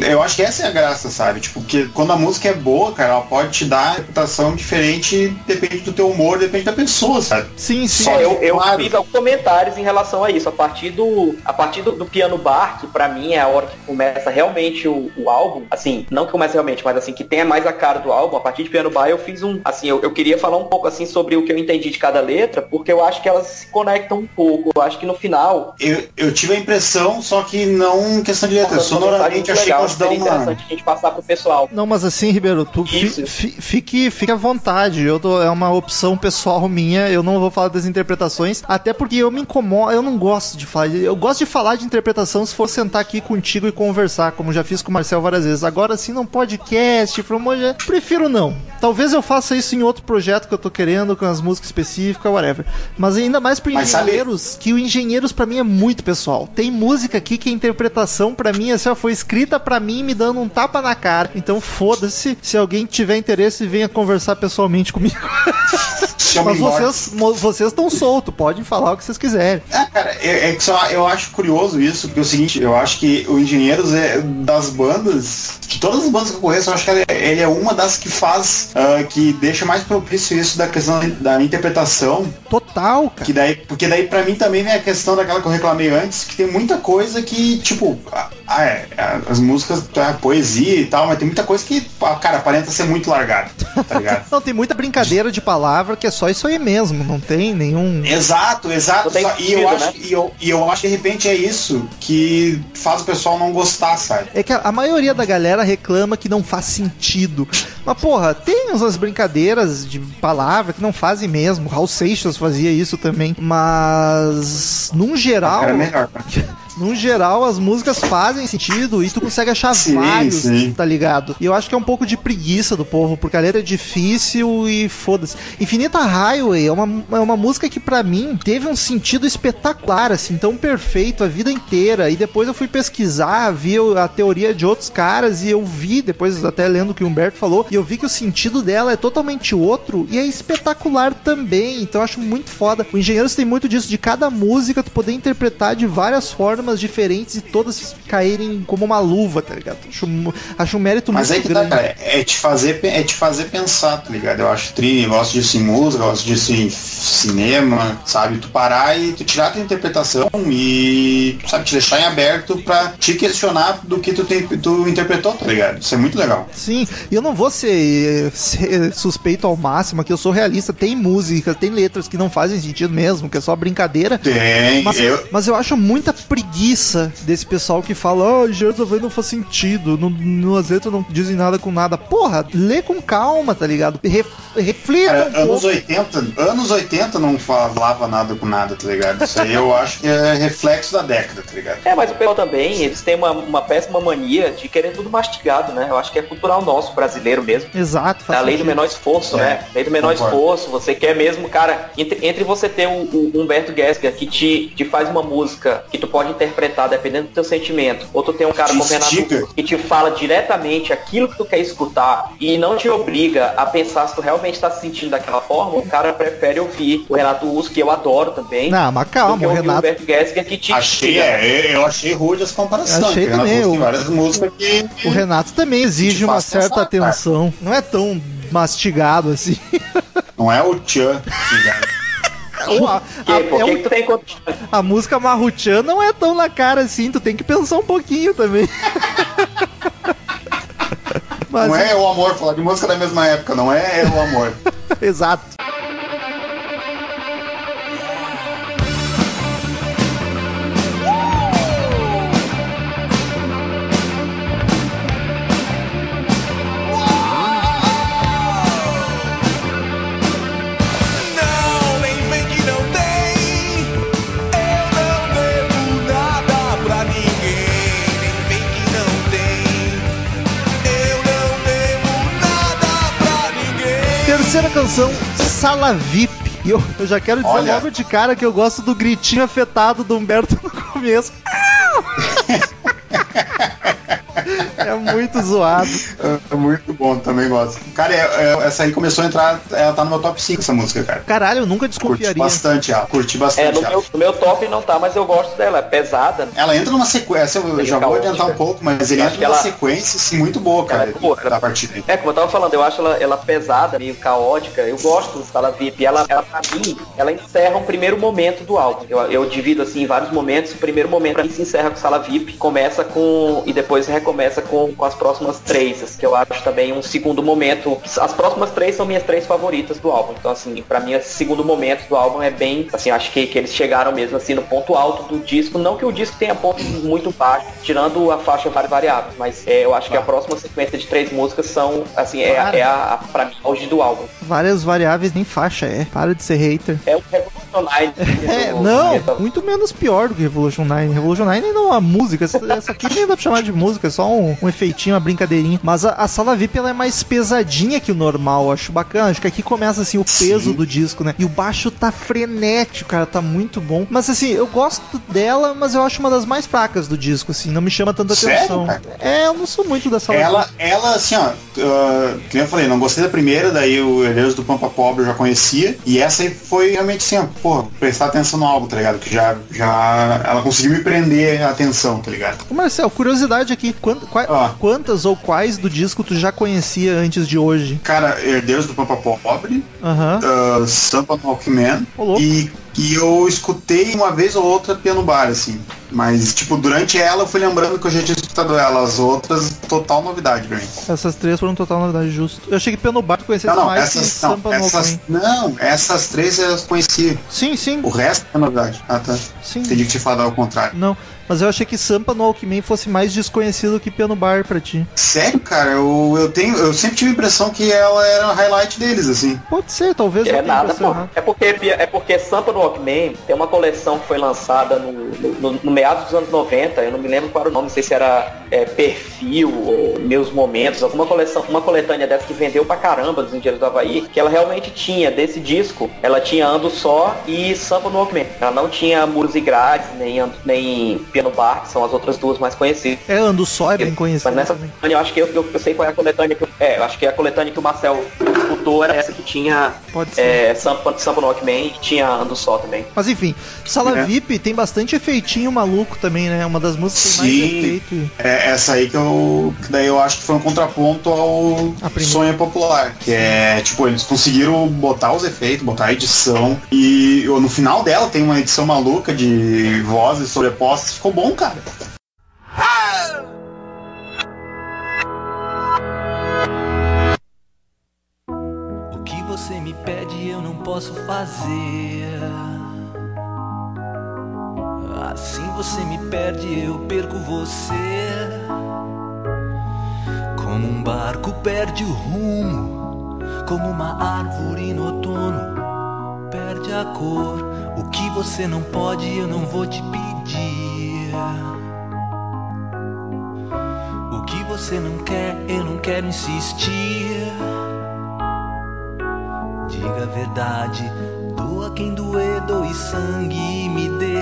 Eu acho que essa é a graça, sabe? Tipo, porque quando a música é boa, cara, ela pode te dar uma interpretação diferente, depende do teu humor, depende da pessoa, sabe? Sim, sim. Só eu, eu claro. fiz alguns comentários em relação a isso. A partir do, a partir do, do piano bar, que pra mim é a hora que começa realmente o, o álbum, assim, não que comece realmente, mas assim, que tenha mais a cara do álbum, a partir de piano bar eu fiz um, assim, eu, eu queria falar um pouco assim sobre o que eu entendi de cada letra, porque eu acho que elas se conectam um pouco. Eu acho que no final, Eu, eu tive a impressão, só que não em questão de letra. Sonoramente muito achei que legal, elas dão uma. interessante a gente passar pro pessoal. Não, mas assim, Ribeiro, tu Isso. fi- fique, fique à vontade. Eu tô- é uma opção pessoal minha. Eu não vou falar das interpretações, até porque eu me incomodo. Eu não gosto de falar. Eu gosto de falar de interpretação se for sentar aqui contigo e conversar, como já fiz com o Marcel várias vezes. Agora, assim, num podcast, promoja. Prefiro não. Talvez eu faça isso em outro projeto que eu tô querendo, com as músicas específicas, whatever. Mas ainda mais pro Mas sabe- engenheiros, que o engenheiros pra mim é muito pessoal. Tem música aqui que a interpretação pra mim assim, ó, foi escrita pra mim me dando um tapa na cara. Então foda-se se alguém tiver interesse venha conversar pessoalmente comigo. Mas vocês vocês estão soltos, podem falar o que vocês quiserem. É, cara, é, é que só eu acho curioso isso, porque é o seguinte, eu acho que o Engenheiros é das bandas, de todas as bandas que eu conheço, eu acho que ele, é- ele é uma das que faz, ah, que deixa mais propício isso da questão da interpretação, Total, cara. que daí, porque daí pra mim também vem a questão daquela que eu reclamei antes, que tem muita coisa que, tipo, ah, ah, é, as músicas, tá, poesia e tal, mas tem muita coisa que, cara, aparenta ser muito largada, tá ligado? Não, tem muita brincadeira de palavra que é só isso aí mesmo, não tem nenhum. Exato, exato. Só- e, eu acho, né? e, eu, e eu acho que de repente é isso que faz o pessoal não gostar, sabe? É que a, a maioria da galera reclama que não faz sentido. Mas, porra, tem umas brincadeiras de palavra que não fazem mesmo. Raul Seixas fazia isso também. Mas, num geral, Era melhor. num geral, as músicas fazem sentido e tu consegue achar Sim, vários, sim. tá ligado? E eu acho que é um pouco de preguiça do povo, porque a letra é difícil e foda-se. Infinita Highway é uma, é uma música que pra mim teve um sentido espetacular, assim, tão perfeito a vida inteira. E depois eu fui pesquisar, vi a teoria de outros caras e eu vi, depois até lendo o que o Humberto falou, e eu vi que o sentido dela é totalmente outro e é espetacular também. Então eu acho muito foda. O Engenheiros tem muito disso, de cada música tu poder interpretar de várias formas diferentes e todas caírem como uma luva, tá ligado? Acho, acho um mérito Mas muito que tá, grande. cara. É te fazer, é te fazer pensar, tá ligado? Eu acho tri, eu gosto disso em música, gosto disso em cinema, sabe? Tu parar e tu tirar a tua interpretação e, sabe, te deixar em aberto pra te questionar do que tu, tem, tu interpretou, tá ligado? Isso é muito legal. Sim, e eu não vou ser, ser suspeito ao máximo, que eu sou realista. Tem músicas, tem letras que não fazem sentido mesmo, que é só brincadeira. Tem, Mas eu. mas eu acho muita preguiça preguiça desse pessoal que fala, ah, Engenheiros do Havaí não faz sentido, não, não, as letras não dizem nada com nada. Porra, lê com calma, tá ligado? Ref, reflita Cara, um anos pouco. 80, anos 80 não falava nada com nada, tá ligado? Isso aí eu acho que é reflexo da década, tá ligado? É, mas o pessoal também, eles têm uma, uma péssima mania de querer tudo mastigado, né? Eu acho que é cultural nosso, brasileiro mesmo. Exato, É faz a lei do menor esforço, É, né? Lei do menor concordo. esforço. Você quer mesmo, cara, entre, entre você ter o, o Humberto Gessinger que te, te faz uma música que tu pode interpretar dependendo do teu sentimento, ou tu tem um cara como Renato que te fala diretamente aquilo que tu quer escutar e não te obriga a pensar se tu realmente tá se sentindo daquela forma, o cara prefere ouvir o Renato Russo, que eu adoro também. Não, mas calma, que o o Renato. Humberto Gessinger que te Achei, é, eu achei rude as comparações. Achei também, o- tem várias músicas que. O Renato também exige uma certa pensar, cara. atenção. Não é tão mastigado assim. Não é o Tchan, tá a, Que, a- é um- que tu tem a música Marruchan não é tão na cara assim, tu tem que pensar um pouquinho também. Mas, Não é o amor, falar de música da mesma época, não é o amor. exato. Terceira canção, Sala VIP. E eu, eu já quero dizer Olha. logo de cara que eu gosto do gritinho afetado do Humberto no começo. é muito zoado. É muito bom, também gosto. Cara, é- é- essa aí começou a entrar, ela tá no meu top 5 essa música, cara. Caralho, eu nunca Curti desconfiaria. bastante ela, curti É, bastante no ela. meu, no meu top não tá, mas eu gosto dela. É pesada, né? Ela entra numa sequência, eu já vou adiantar um pouco, mas ele entra numa ela- sequência, assim, muito boa, cara, Ela é boa, ela- da partida aí. É, como eu tava falando, eu acho ela, ela pesada, meio caótica. Eu gosto do Sala VIP. Ela, ela, pra mim, ela encerra um primeiro momento do álbum. Eu, eu divido assim em vários momentos. O primeiro momento pra mim se encerra com Sala VIP, começa com. e depois recomeça com, com as próximas três, que eu acho também um segundo momento. As próximas três são minhas três favoritas do álbum. Então, assim, pra mim, esse segundo momento do álbum é bem. Assim, acho que, que eles chegaram mesmo assim no ponto alto do disco. Não que o disco tenha pontos muito baixos, tirando a faixa várias variáveis, mas é, eu acho que a próxima sequência de três músicas são, assim, é, a- é a, a, pra mim, auge do álbum. Várias variáveis nem faixa, é. Para de ser hater. É o Revolutionary. É, do- não, do- muito menos pior do que Revolution 9. Revolution 9 não é uma música, essa, essa aqui nem dá pra chamar de música, é só um, um efeitinho, uma brincadeirinha. Mas a, a sala VIP ela é mais pesadinha que o normal, eu acho bacana. Acho que aqui começa assim o peso Sim. do disco, né? E o baixo tá frenético, cara, tá muito bom. Mas assim, eu gosto dela, mas eu acho uma das mais fracas do disco, assim, não me chama tanta Sério, atenção. cara? É, eu não sou muito da sala Ela, ela, assim, ó, uh, que eu falei, não gostei da primeira, daí o Herdeiros do Pampa Pobre eu já conhecia, e essa aí foi realmente assim, ó, pô, prestar atenção no álbum, tá ligado? Que já, já, ela conseguiu me prender a atenção, tá ligado? Marcel, curiosidade aqui, quant- qua- Ah. quantas ou quais do disco tu já conhecia antes de hoje? Cara, Herdeiros do Pampa Pobre, Aham. uh, Sampa no Walkman, louco. e, e eu escutei uma vez ou outra piano bar, assim. Mas, tipo, durante ela eu fui lembrando que eu já tinha escutado ela. As outras, total novidade pra mim. Essas três foram total novidade, justo. Eu achei que Piano Bar tu conhecia Não, não, mais que essas, não, Sampa no essas, Walkman. não, essas três eu conheci. Sim, sim, O resto é novidade. Ah, tá. sim. Entendi que te falado ao contrário. Não, mas eu achei que Sampa no Walkman fosse mais desconhecido que Piano Bar pra ti. Sério, cara, eu, eu tenho. Eu sempre tive a impressão que ela era o highlight deles, assim. Pode ser, talvez eu É nada, pô. É porque, é porque Sampa no Walkman tem uma coleção que foi lançada no, no, no- meados dos anos 90, eu não me lembro qual era o nome, não sei se era é, Perfil ou Meus Momentos, alguma coleção, uma coletânea dessa que vendeu pra caramba dos Engenheiros do Havaí, que ela realmente tinha, desse disco, ela tinha Ando Só e Sampa no Walkman. Ela não tinha Muros e Grades, nem, Ando- nem Piano Bar, que são as outras duas mais conhecidas. É, Ando Só é bem conhecido Mas nessa também. eu acho que eu, eu, eu sei qual é a coletânea que eu, É, eu acho que a coletânea que o Marcel escutou era essa que tinha Pode ser. é, Sampa, Sampa no Walkman e tinha Ando Só também. Mas enfim, Sala É. VIP tem bastante efeitinho maluco também, né? Uma das músicas que tem mais Sim. efeito. É essa aí que eu. Que daí eu acho que foi um contraponto ao. Sonho Popular. Que é, tipo, eles conseguiram botar os efeitos, botar a edição. E no final dela tem uma edição maluca de vozes sobrepostas. Ficou bom, cara. O posso fazer. Assim você me perde, eu perco você. Como um barco perde o rumo, como uma árvore no outono perde a cor. O que você não pode, eu não vou te pedir. O que você não quer, eu não quero insistir. Diga a verdade, doa quem doer, doe sangue e me dê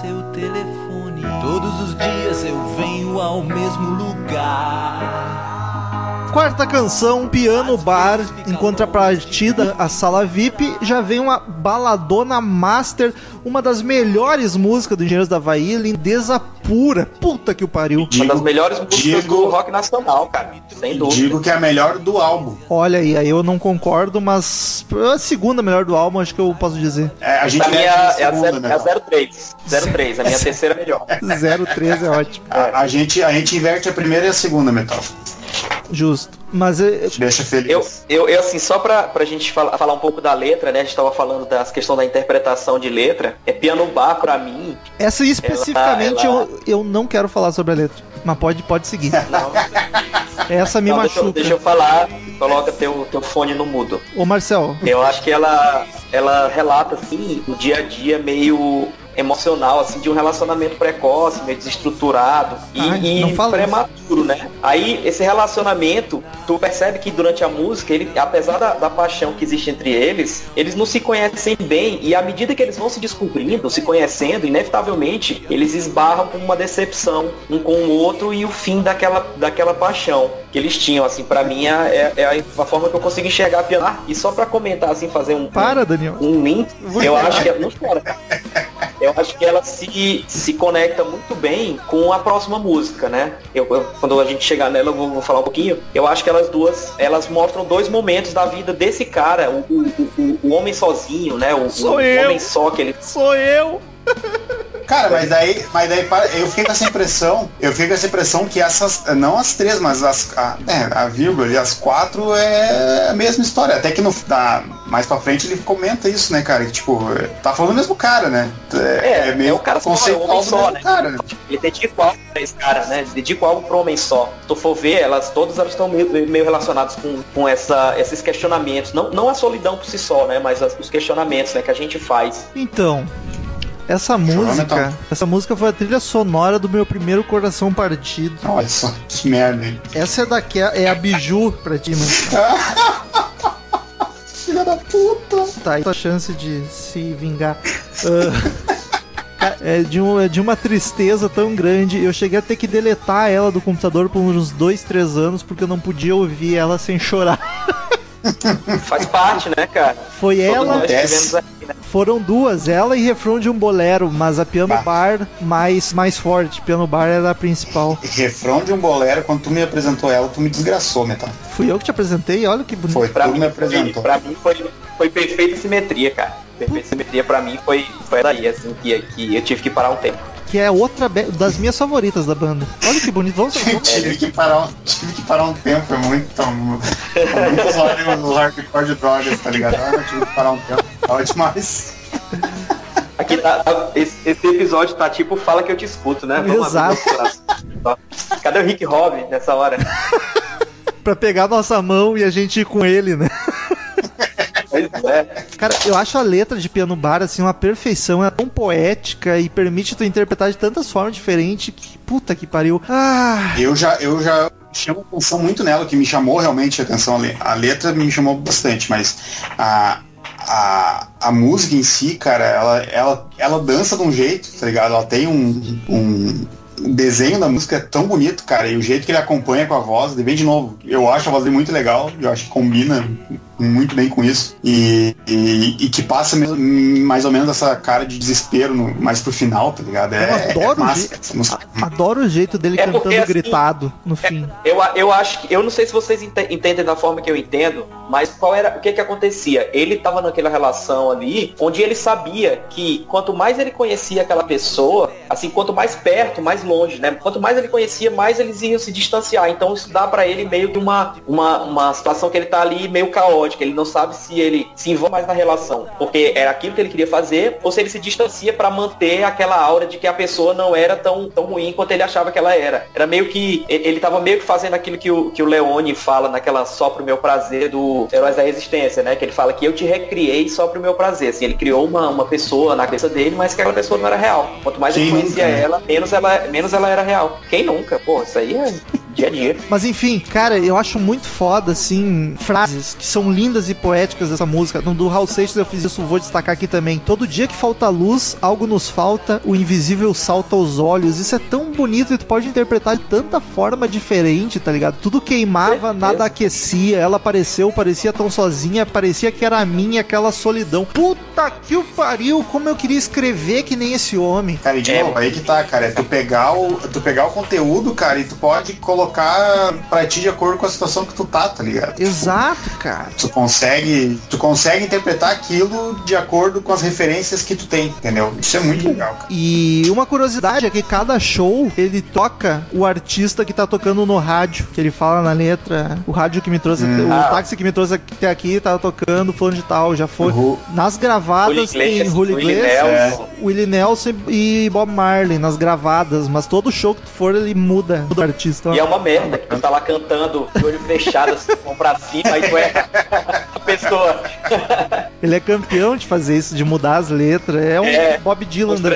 seu telefone. Todos os dias eu venho ao mesmo lugar. Quarta canção, Piano Bar. Em contrapartida, a sala VIP já vem uma baladona master, uma das melhores músicas do Engenheiros da Havaí, lindeza pura. Puta que o pariu. Uma das melhores músicas digo- do rock nacional, cara. Sem dúvida. Digo que é a melhor do álbum. Olha aí, aí eu não concordo, mas a segunda melhor do álbum, acho que eu posso dizer. É, a gente A minha é a, segunda, zero- né? é a 03. 03, a minha terceira melhor. 013 é ótimo. A, a gente, a gente inverte a primeira e a segunda, Metal. Justo. Mas é, Te deixa feliz. Eu, eu, eu, assim, só pra, pra gente falar, falar um pouco da letra, né? A gente tava falando das questão da interpretação de letra. É piano bar pra mim. essa especificamente ela- Eu, eu não quero falar sobre a letra. Mas pode, pode seguir. Não, Essa me não, deixa, eu- machuca. deixa eu falar. Coloca teu, teu fone no mudo. Ô Marcel, Eu acho que ela, ela relata, assim, o dia a dia meio emocional, assim, de um relacionamento precoce, meio desestruturado e, Ai, e não prematuro, né? Aí, esse relacionamento, tu percebe que durante a música, ele, apesar da, da paixão que existe entre eles, eles não se conhecem bem e à medida que eles vão se descobrindo, se conhecendo, inevitavelmente, eles esbarram com uma decepção um com o outro e o fim daquela, daquela paixão que eles tinham, assim, pra mim é, é a, a forma que eu consigo enxergar piano. Ah, e só pra comentar, assim, fazer um, para, Daniel. um link, eu acho que não chora, cara. Eu acho que ela se, se conecta muito bem com a próxima música, né? Eu, eu- quando a gente chegar nela, eu vou, vou falar um pouquinho. Eu acho que elas duas, elas mostram dois momentos da vida desse cara, o, o, o- o homem sozinho, né? O, Sou o eu. homem só que ele Sou eu! Cara, mas daí, mas daí eu fiquei com essa impressão, eu fiquei com essa impressão que essas, não as três, mas as, a, é, a vírgula e as quatro é a mesma história. Até que no, da, mais pra frente ele comenta isso, né, cara? Que tipo, tá falando do mesmo cara, né? É, é o cara só, é o conceitual homem do só, mesmo né? cara, né? Ele dedica algo pra esse cara, né? Ele dedica algo pro homem só. Se tu for ver, elas todas elas estão meio, meio relacionadas com, com essa, esses questionamentos. Não, não a solidão por si só, né? Mas as- os questionamentos né, que a gente faz. Então, essa música, essa música foi a trilha sonora do meu primeiro coração partido. Olha só, que merda, hein? Essa é daqui, é a biju pra ti, mano. Filha da puta! Tá aí a chance de se vingar. Ca- é, de um- é de uma tristeza tão grande. Eu cheguei a ter que deletar ela do computador por uns dois, três anos, porque eu não podia ouvir ela sem chorar. Faz parte, né, cara? Foi Todos ela, acontece. aqui, né? foram duas, ela e refrão de um bolero, mas a piano Bah. bar mais, mais forte. Piano bar era a principal. Refrão de um bolero, quando tu me apresentou ela, tu me desgraçou, Metal. Fui eu que te apresentei, olha que bonito. Foi, Pra tu mim, me foi, apresentou. pra mim foi, foi perfeita simetria, cara. Perfeita simetria pra mim foi, foi daí, assim, que, que eu tive que parar um tempo. Que é outra das minhas favoritas da banda. Olha que bonito. Vamos, vamos tive, que parar, um- tive que parar um tempo, é muito. É muito usuário do hardcore de drogas, tá ligado? Ah, eu tive que parar um tempo. Fala demais. Aqui tá, tá- esse, esse episódio tá tipo Fala que eu te escuto, né? abrir Exato. Cadê o Rick Rob nessa hora? pra pegar nossa mão e a gente ir com ele, né? É. Cara, eu acho a letra de Piano Bar, assim, uma perfeição. É tão poética e permite tu interpretar de tantas formas diferentes que, puta que pariu. Ah, Eu já, eu já chamo atenção muito nela, que me chamou realmente a atenção. a le- A letra me chamou bastante, mas a, a, a música em si, cara, ela, ela, ela dança de um jeito, tá ligado? Ela tem um, um desenho da música é tão bonito, cara, e o jeito que ele acompanha com a voz, de de novo, eu acho a voz dele muito legal, eu acho que combina muito bem com isso, e, e, e que passa mesmo, mais ou menos essa cara de desespero no, mais pro final, tá ligado? É, Eu adoro é o massa, música. adoro o jeito dele É cantando assim, gritado no fim. Eu, eu acho que. Eu não sei se vocês ente- entendem da forma que eu entendo, mas qual era. O que que acontecia? Ele tava naquela relação ali, onde ele sabia que quanto mais ele conhecia aquela pessoa, assim, quanto mais perto, mais longe, né? Quanto mais ele conhecia, mais eles iam se distanciar. Então isso dá pra ele meio que uma, uma, uma situação que ele tá ali meio caótica. Ele não sabe se ele se envolve mais na relação, porque era aquilo que ele queria fazer, ou se ele se distancia pra manter aquela aura de que a pessoa não era tão, tão ruim quanto ele achava que ela era. Era meio que. Ele tava meio que fazendo aquilo que o, que o Leone fala naquela só pro meu prazer do Heróis da Resistência, né? Que ele fala que eu te recriei só pro meu prazer. Assim, ele criou uma, uma pessoa na cabeça dele, mas que aquela pessoa não era real. Quanto mais ele Quem conhecia nunca, né? ela, menos ela, menos ela era real. Quem nunca? Pô, isso aí é dia a dia. Mas enfim, cara, eu acho muito foda, assim, frases que são lindas e poéticas dessa música. No do Raul Seixas eu fiz isso, vou destacar aqui também. Todo dia que falta luz, algo nos falta, o invisível salta aos olhos. Isso é tão bonito e tu pode interpretar de tanta forma diferente, tá ligado? Tudo queimava, nada aquecia. Ela apareceu, parecia tão sozinha, parecia que era minha aquela solidão. Puta que o pariu, como eu queria escrever que nem esse homem. Cara, e de É. novo, aí que tá, cara. É tu pegar, o, tu pegar o conteúdo, cara, e tu pode colocar pra ti de acordo com a situação que tu tá, tá ligado? Exato, cara. Tu consegue, tu consegue interpretar aquilo de acordo com as referências que tu tem, entendeu? Isso é muito legal, cara. E uma curiosidade é que cada show ele toca o artista que tá tocando no rádio, que ele fala na letra, o rádio que me trouxe, o Ah. táxi que me trouxe até aqui tava tocando, fulano de tal, já foi. Ru- Nas gravadas tem Julio Willie Iglesias, Nelson. Willie Nelson e Bob Marley nas gravadas, mas todo show que tu for ele muda do artista. E é uma merda que tu tá lá cantando, de olho fechado, assim, com pra cima, aí tu é a pessoa. Ele é campeão de fazer isso, de mudar as letras. É um É, Bob Dylan da.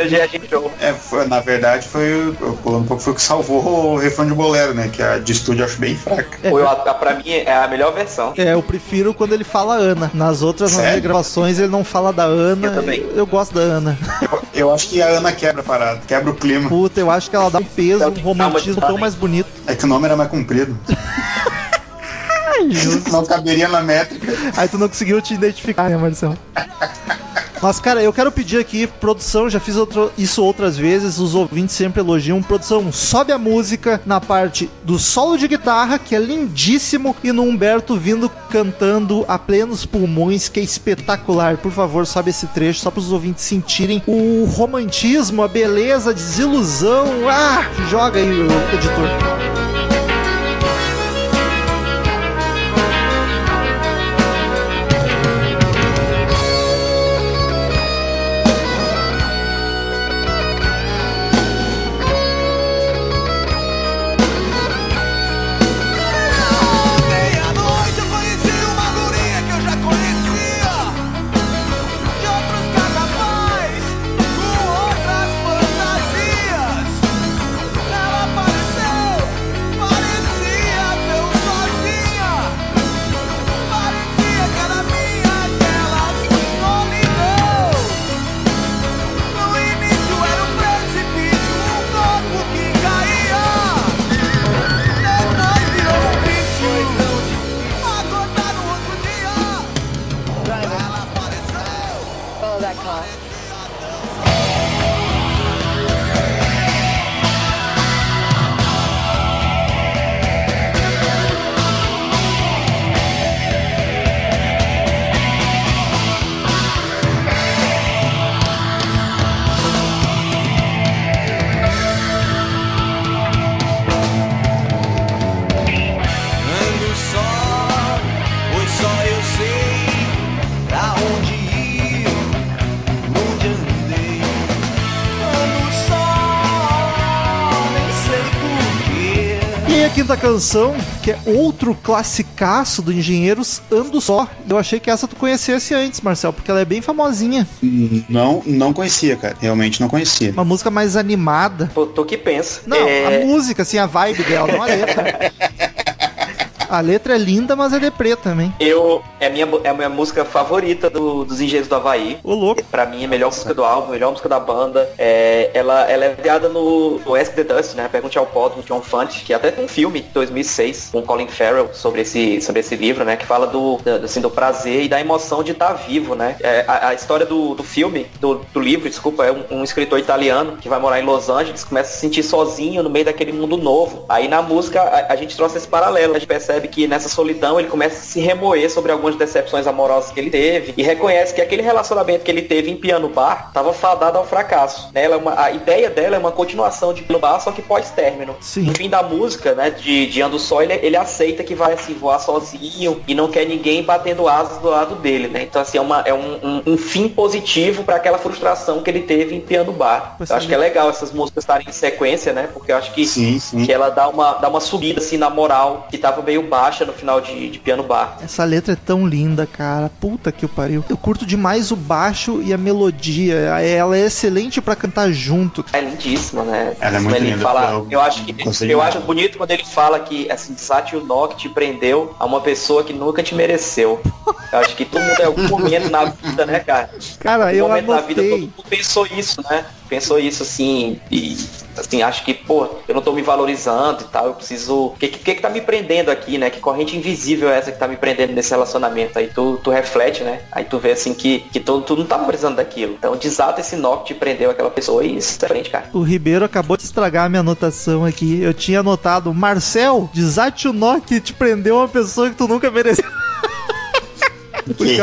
É, foi- na verdade, foi, eu um pouco, foi o que salvou o refrão de bolero, né? Que a de estúdio eu acho bem fraca. Foi, a, a- pra mim é a melhor versão. É, eu prefiro quando ele fala Ana. Nas outras, nas gravações, ele não fala da Ana. Eu também. eu gosto da Ana. Eu, eu acho que a Ana quebra a parada, quebra o clima. Puta, eu acho que ela dá um peso, um romantismo tão mais bonito. É que o nome era mais comprido. Não caberia na métrica. Aí tu não conseguiu te identificar, né, Marcelo? Mas, cara, eu quero pedir aqui, produção, já fiz outro- isso outras vezes, os ouvintes sempre elogiam. Produção, sobe a música na parte do solo de guitarra, que é lindíssimo, e no Humberto vindo cantando a plenos pulmões, que é espetacular. Por favor, sobe esse trecho, só para os ouvintes sentirem o romantismo, a beleza, a desilusão. Ah, joga aí, editor. Quinta canção, que é outro classicaço do Engenheiros, Ando Só. Eu achei que essa tu conhecesse antes, Marcel, porque ela é bem famosinha. Não, não conhecia, cara. Realmente não conhecia. Uma música mais animada. Pô, tô que pensa. Não, É, a música, assim, a vibe dela, não a letra. A letra é linda, mas é deprê também. eu, é, a minha, é a minha música favorita do- dos Engenheiros do Havaí. Ô, louco. Pra mim, é a melhor música do álbum, a melhor música da banda. É, ela, ela é baseada no, no Ask the Dust, né? Pergunte ao do John Fante, que até tem um filme, de 2006, com Colin Farrell, sobre esse, sobre esse livro, né? Que fala do, da- assim, do prazer e da emoção de estar vivo, né? É, a, a história do, do filme, do, do livro, desculpa, é um, um escritor italiano que vai morar em Los Angeles, começa a se sentir sozinho no meio daquele mundo novo. Aí na música, a, a gente trouxe esse paralelo, a gente percebe percebe que nessa solidão ele começa a se remoer sobre algumas decepções amorosas que ele teve e reconhece que aquele relacionamento que ele teve em piano bar estava fadado ao fracasso. né? Ela é uma- a ideia dela é uma continuação de piano bar, só que pós-término. No fim da música, né, de, de Ando Só, ele, ele aceita que vai assim, voar sozinho e não quer ninguém batendo asas do lado dele, né? Então, assim, é, uma, é um, um- um fim positivo para aquela frustração que ele teve em piano bar. Pois Eu acho é. que é legal essas músicas estarem em sequência, né? Porque eu acho que Sim, sim. que ela dá uma, dá uma subida assim na moral, que tava meio baixa no final de, de piano bar. Essa letra é tão linda, cara. Puta que o pariu. Eu curto demais o baixo e a melodia. Ela é excelente pra cantar junto. É lindíssima, né? Ela é muito ele linda, Fala, eu eu, acho que eu acho bonito quando ele fala que assim, Satchel Nock te prendeu a uma pessoa que nunca te mereceu. Eu acho que todo mundo em algum momento na vida, né, cara? Cara, Em eu momento da vida todo anotei. mundo pensou isso, né? Pensou isso assim e assim, acho que, pô, eu não tô me valorizando e tal, eu preciso. O que, que que tá me prendendo aqui, né? Que corrente invisível é essa que tá me prendendo nesse relacionamento? Aí tu, tu reflete, né? Aí tu vê assim que, que tu, tu não tá precisando daquilo. Então desata esse nó que te prendeu aquela pessoa e isso é frente, cara. O Ribeiro acabou de estragar a minha anotação aqui. Eu tinha anotado, Marcel, desate o nó que te prendeu uma pessoa que tu nunca mereceu. Porque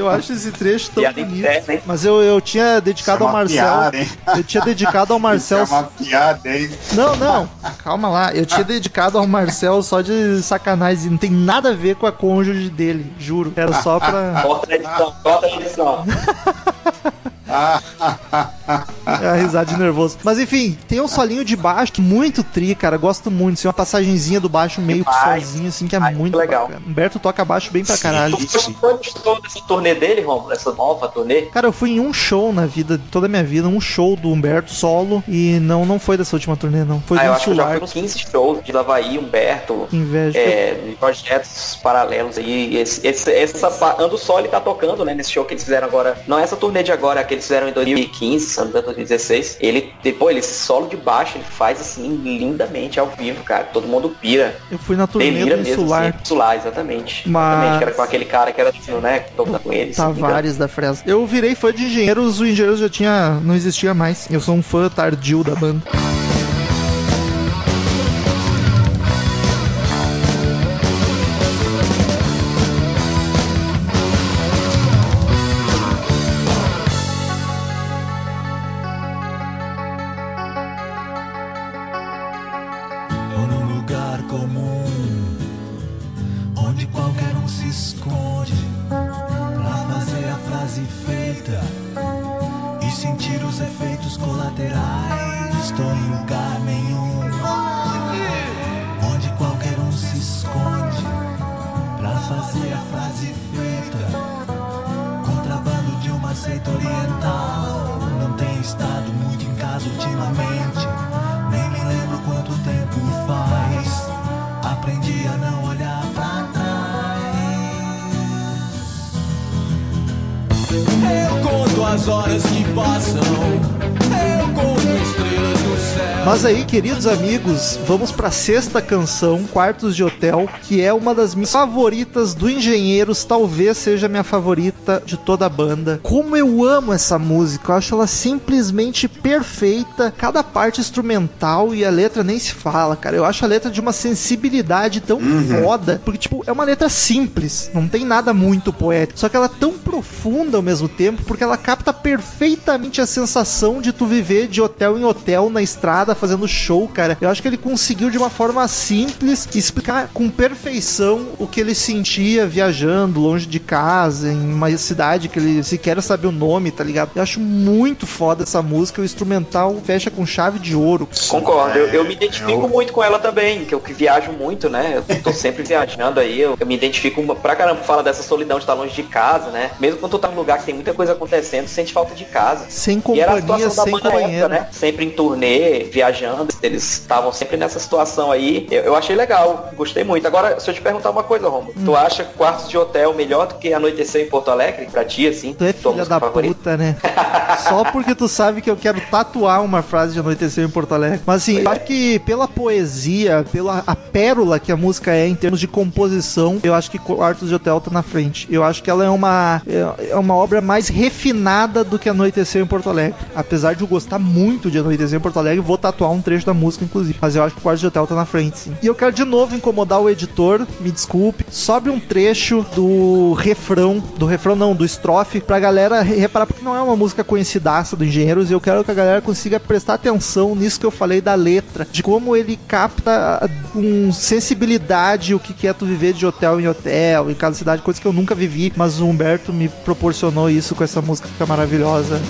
eu acho esse trecho tão Piada bonito. interna, hein? Mas eu, eu tinha dedicado é ao Marcel. piada, hein? Eu tinha dedicado ao Marcel. Isso é uma piada, hein? Não, não, calma lá. Eu tinha dedicado ao Marcel só de sacanagem. Não tem nada a ver com a cônjuge dele, juro. Era só pra. Corta a edição, corta a edição. É a risada de nervoso. Mas enfim, tem um solinho de baixo muito tri, cara. Gosto muito. Assim, uma passagenzinha do baixo meio Demais. sozinho, assim, que é Ai, muito legal. bacana. Humberto toca baixo bem pra caralho. Tu foi foi dessa turnê dele, Romulo? Essa nova turnê? Cara, eu fui em um show na vida, toda a minha vida, um show do Humberto solo. E não, não foi dessa última turnê, não. Foi Ah, do eu acho que já fui uns 15 shows de Lavaí, Humberto, Que inveja. é, de projetos paralelos aí. Esse, esse, essa Ando Só ele tá tocando, né? Nesse show que eles fizeram agora. Não é essa turnê de agora, que eles fizeram em 2015, se não me engano, 2016. Ele, depois, ele, esse solo de baixo, ele faz assim, lindamente ao vivo, cara. Todo mundo pira. Eu fui na turnê Delira do mesmo, Insular. assim. Insular, exatamente. Mas- Exatamente, que era com aquele cara que era, tipo, né, tocando com ele. engano. Tavares da Fresno. Eu virei fã de engenheiros, o engenheiros já tinha. não existia mais. Eu sou um fã tardio da banda. Queridos amigos, vamos pra sexta canção, Quartos de Hotel, que é uma das minhas favoritas do Engenheiros, talvez seja a minha favorita de toda a banda. Como eu amo essa música, eu acho ela simplesmente perfeita, cada parte instrumental e a letra nem se fala, cara. Eu acho a letra de uma sensibilidade tão foda, porque tipo, é uma letra simples, não tem nada muito poético, só que ela é tão profunda ao mesmo tempo, porque ela capta perfeitamente a sensação de tu viver de hotel em hotel na estrada fazendo show, cara. Eu acho que ele conseguiu de uma forma simples explicar com perfeição o que ele sentia viajando longe de casa, em uma cidade que ele sequer sabe o nome, tá ligado? Eu acho muito foda essa música, o instrumental fecha com chave de ouro. Concordo, eu, eu me identifico Eu- muito com ela também, que eu que viajo muito, né? Eu tô sempre viajando aí, eu, eu me identifico pra caramba, fala dessa solidão de estar longe de casa, né? Mesmo quando tu tá num lugar que tem muita coisa acontecendo, tu sente falta de casa. Sem E era a companhia, situação da sem banda época, né? Sempre em turnê, viajando, eles estavam sempre nessa situação aí. Eu, eu achei legal, gostei muito. Agora, se eu te perguntar uma coisa, Romulo, Hum. tu acha quartos de hotel melhor do que anoitecer em Porto Alegre pra ti, assim? Tu é filha da favorita? puta, né? Só porque tu sabe que eu quero tatuar uma frase de anoitecer em Porto Alegre. Mas assim, eu acho que pela poesia, pela a pérola que a música é em termos de composição, eu acho que Quartos de Hotel tá na frente. Eu acho que ela é uma, é- é uma obra mais refinada do que Anoitecer em Porto Alegre. Apesar de eu gostar muito de Anoitecer em Porto Alegre, vou tatuar um trecho da música, inclusive. Mas eu acho que o quarto de hotel tá na frente, sim. E eu quero de novo incomodar o editor, me desculpe. Sobe um trecho do refrão, do refrão não, do estrofe, pra galera re- reparar, porque não é uma música conhecidaça do Engenheiros, e eu quero que a galera consiga prestar atenção nisso que eu falei da letra, de como ele capta ah, com sensibilidade o que que é tu viver de hotel em hotel, em cada cidade, coisa que eu nunca vivi, mas o Humberto me proporcionou isso com essa música que é maravilhosa.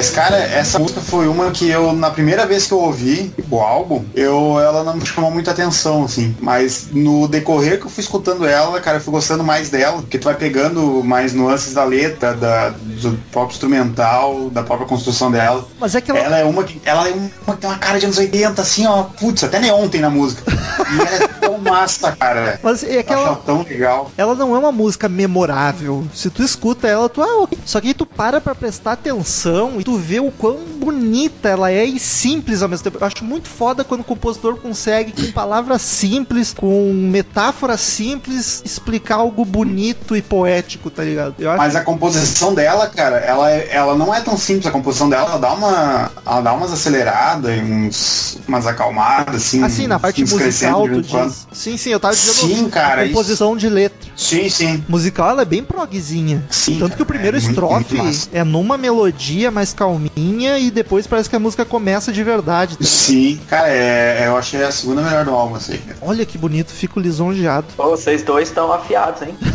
Mas, cara, essa música foi uma que eu, na primeira vez que eu ouvi o álbum, eu, ela não me chamou muita atenção, assim. Mas no decorrer que eu fui escutando ela, cara, eu fui gostando mais dela, porque tu vai pegando mais nuances da letra, da, do próprio instrumental, da própria construção dela. Mas é que ela, Ela é uma que. Ela é uma tem uma cara de anos 80, assim, ó. Putz, até neon tem na música. E ela é massa, cara. mas é que ela, tão legal. ela não é uma música memorável. Se tu escuta ela, tu ah, ok. Só que aí tu para pra prestar atenção e tu vê o quão bonita ela é e simples ao mesmo tempo. Eu acho muito foda quando o compositor consegue, com palavras simples, com metáforas simples, explicar algo bonito e poético, tá ligado? Eu acho Mas a composição dela, cara, ela, é- ela não é tão simples. A composição dela, ela dá uma. Ela dá umas aceleradas e uns, umas acalmadas, assim. Assim, na parte musical, tu diz. Sim, sim, eu tava dizendo Sim, cara, a composição de letra. Sim, sim. Musical, ela é bem progzinha. Sim, Tanto que o cara, primeiro é muito, estrofe muito massa. é numa melodia mais calminha e depois parece que a música começa de verdade. Sim, cara, é, eu achei a segunda melhor do álbum, assim. Olha que bonito, fico lisonjeado. Pô, Vocês dois estão afiados, hein?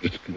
Este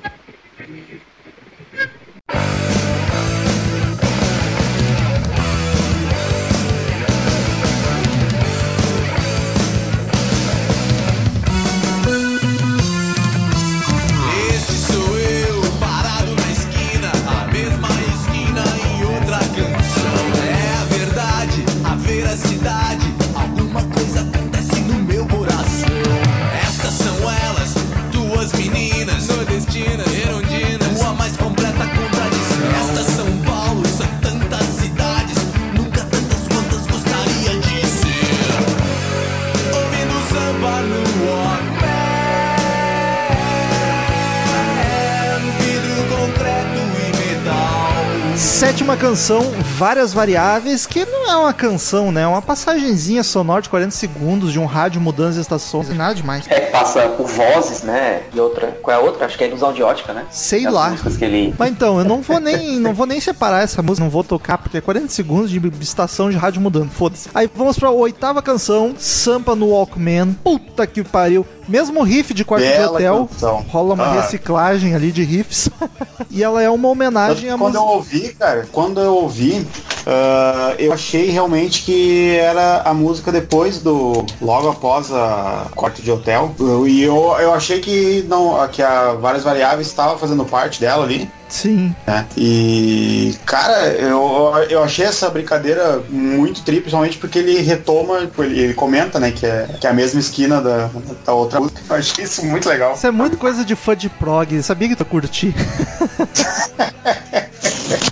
canção, várias variáveis, que não é uma canção, né? É uma passagenzinha sonora de 40 segundos de um rádio mudando as estações. Nada demais. É, passa por vozes, né? E outra. Qual é a outra? Acho que é ilusão de ótica, né? Sei As lá. que ele. Mas então, eu não vou nem não vou nem separar essa música, não vou tocar, porque é 40 segundos de estação de rádio mudando, foda-se. Aí vamos pra oitava canção, Sampa no Walkman. Puta que pariu. Mesmo riff de quarto de hotel, canção. rola uma Ah. reciclagem ali de riffs. e ela é uma homenagem à Quando eu música. ouvi, cara, quando eu ouvi, ah, eu achei realmente que era a música depois do. logo após a quarto de hotel. Eu- E eu, eu achei que não. que a várias variáveis estava fazendo parte dela ali. Sim. né? E, cara, eu, eu achei essa brincadeira muito tri, principalmente porque ele retoma, ele, ele comenta, né, que é, que é a mesma esquina da, da outra música. Eu achei isso muito legal. Isso é muito coisa de fã de prog. Sabia que tu curti?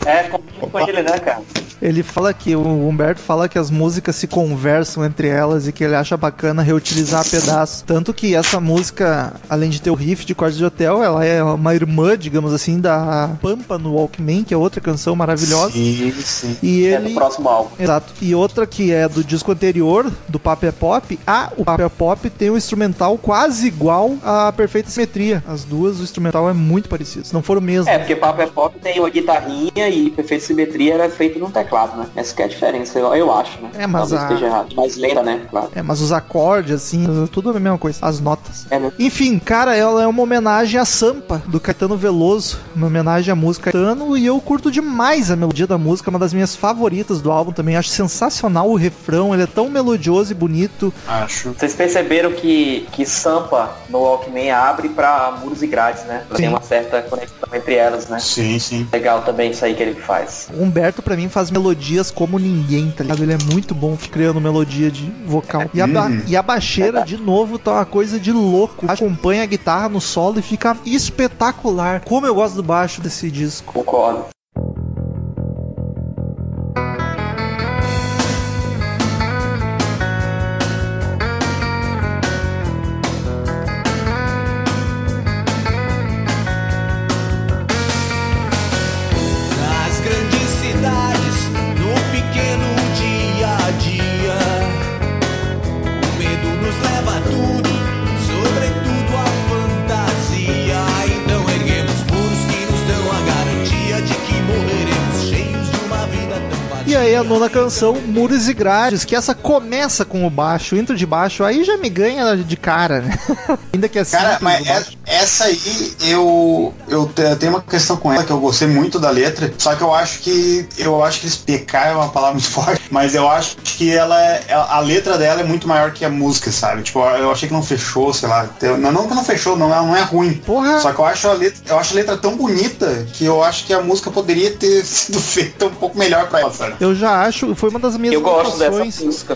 É, com ele, né, cara? Ele fala que, o Humberto fala que as músicas se conversam entre elas e que ele acha bacana reutilizar pedaços. Tanto que essa música, além de ter o riff de Quartos de Hotel, ela é uma irmã, digamos assim, da Pampa no Walkman, que é outra canção maravilhosa. Sim, sim. E É ele. do próximo álbum. Exato. E outra que é do disco anterior, do Papo é Pop. Ah, o Papo é Pop tem um instrumental quase igual à Perfeita Simetria. As duas, o instrumental é muito parecido. Se não for o mesmo. É, porque Papo é Pop tem uma guitarrinha e Perfeita Simetria era feito no teclado, né? Essa que é a diferença, eu, eu acho, né? É, mas Talvez a- esteja errado. Mais lenta, né? Claro. É, mas os acordes, assim, tudo é a mesma coisa. As notas. É, né? Enfim, cara, ela é uma homenagem à Sampa, do Caetano Veloso. Uma homenagem à música Caetano. E eu curto demais a melodia da música, uma das minhas favoritas do álbum também. Acho sensacional o refrão, ele é tão melodioso e bonito. Acho. Vocês perceberam que, que Sampa no Walkman abre pra muros e grades, né? Sim. Tem uma certa conexão entre elas, né? Sim, sim. Legal também isso aí que ele faz. O Humberto, pra mim, faz melodias como ninguém, tá ligado? Ele é muito bom criando melodia de vocal. E a, ba- Hum. e a baixeira, de novo, tá uma coisa de louco. Acompanha a guitarra no solo e fica espetacular. Como eu gosto do baixo desse disco. Concordo. Nona canção, Muros e Grades, que essa começa com o baixo, intro de baixo, aí já me ganha de cara, né? Ainda que é Cara, mas baixo. é- essa aí eu eu te- tenho uma questão com ela que eu gostei muito da letra, só que eu acho que eu acho que eles pecar é uma palavra muito forte, mas eu acho que ela é, a letra dela é muito maior que a música, sabe? Tipo, eu achei que não fechou, sei lá. Não, não que não fechou, não, ela não é ruim. Porra. Só que eu acho a letra, eu acho a letra tão bonita que eu acho que a música poderia ter sido feita um pouco melhor pra ela, sabe? Eu já acho, foi uma das minhas Eu gosto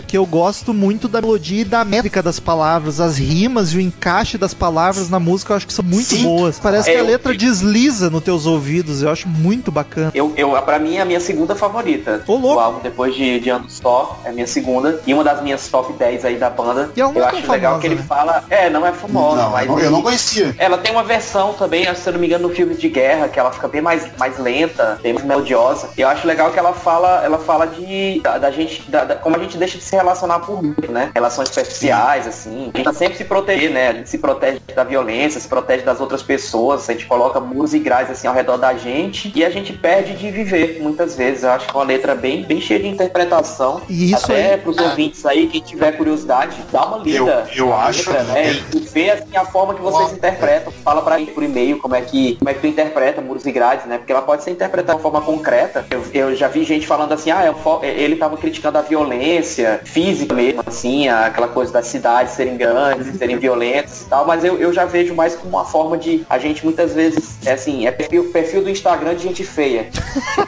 que eu gosto muito da melodia e da métrica das palavras, as rimas e o encaixe das palavras na música eu acho que são muito Sim. boas. Parece É, que a eu- letra desliza nos teus ouvidos, eu acho muito bacana. Eu, eu, pra mim, é a minha segunda favorita. Ô, louco. O álbum, depois de, de Anos Só, é a minha segunda. E uma das minhas top 10 aí da banda. E eu é acho tão legal famosa, que ele né? fala. É, não é famosa, Não, mas. eu não, eu não conhecia. Ela tem uma versão também, se eu não me engano, no filme de guerra, que ela fica bem mais, mais lenta, bem mais melodiosa. E eu acho legal que ela fala, ela fala de da, da gente, da- da- como a gente deixa de se relacionar por muito, né? Relações superficiais, assim. A gente tá sempre se proteger, né? A gente se protege da violência, se protege das outras pessoas, a gente coloca muros e grades assim ao redor da gente e a gente perde de viver muitas vezes. Eu acho que é uma letra bem, bem cheia de interpretação. E isso Até aí- pros ouvintes aí, quem tiver curiosidade, dá uma lida. Eu- eu acho- letra, né? E vê assim a forma que vocês interpretam. Fala pra gente por e-mail como é que como é que tu interpreta muros e grades, né? Porque ela pode ser interpretada de uma forma concreta. Eu, eu já vi gente falando assim, ah, é um fo- ele tava criticando a violência física mesmo, assim, aquela coisa das cidades serem grandes, serem violentas e tal, mas eu, eu já vejo mais como uma forma de a gente muitas vezes, é assim, é perfil, perfil do Instagram de gente feia.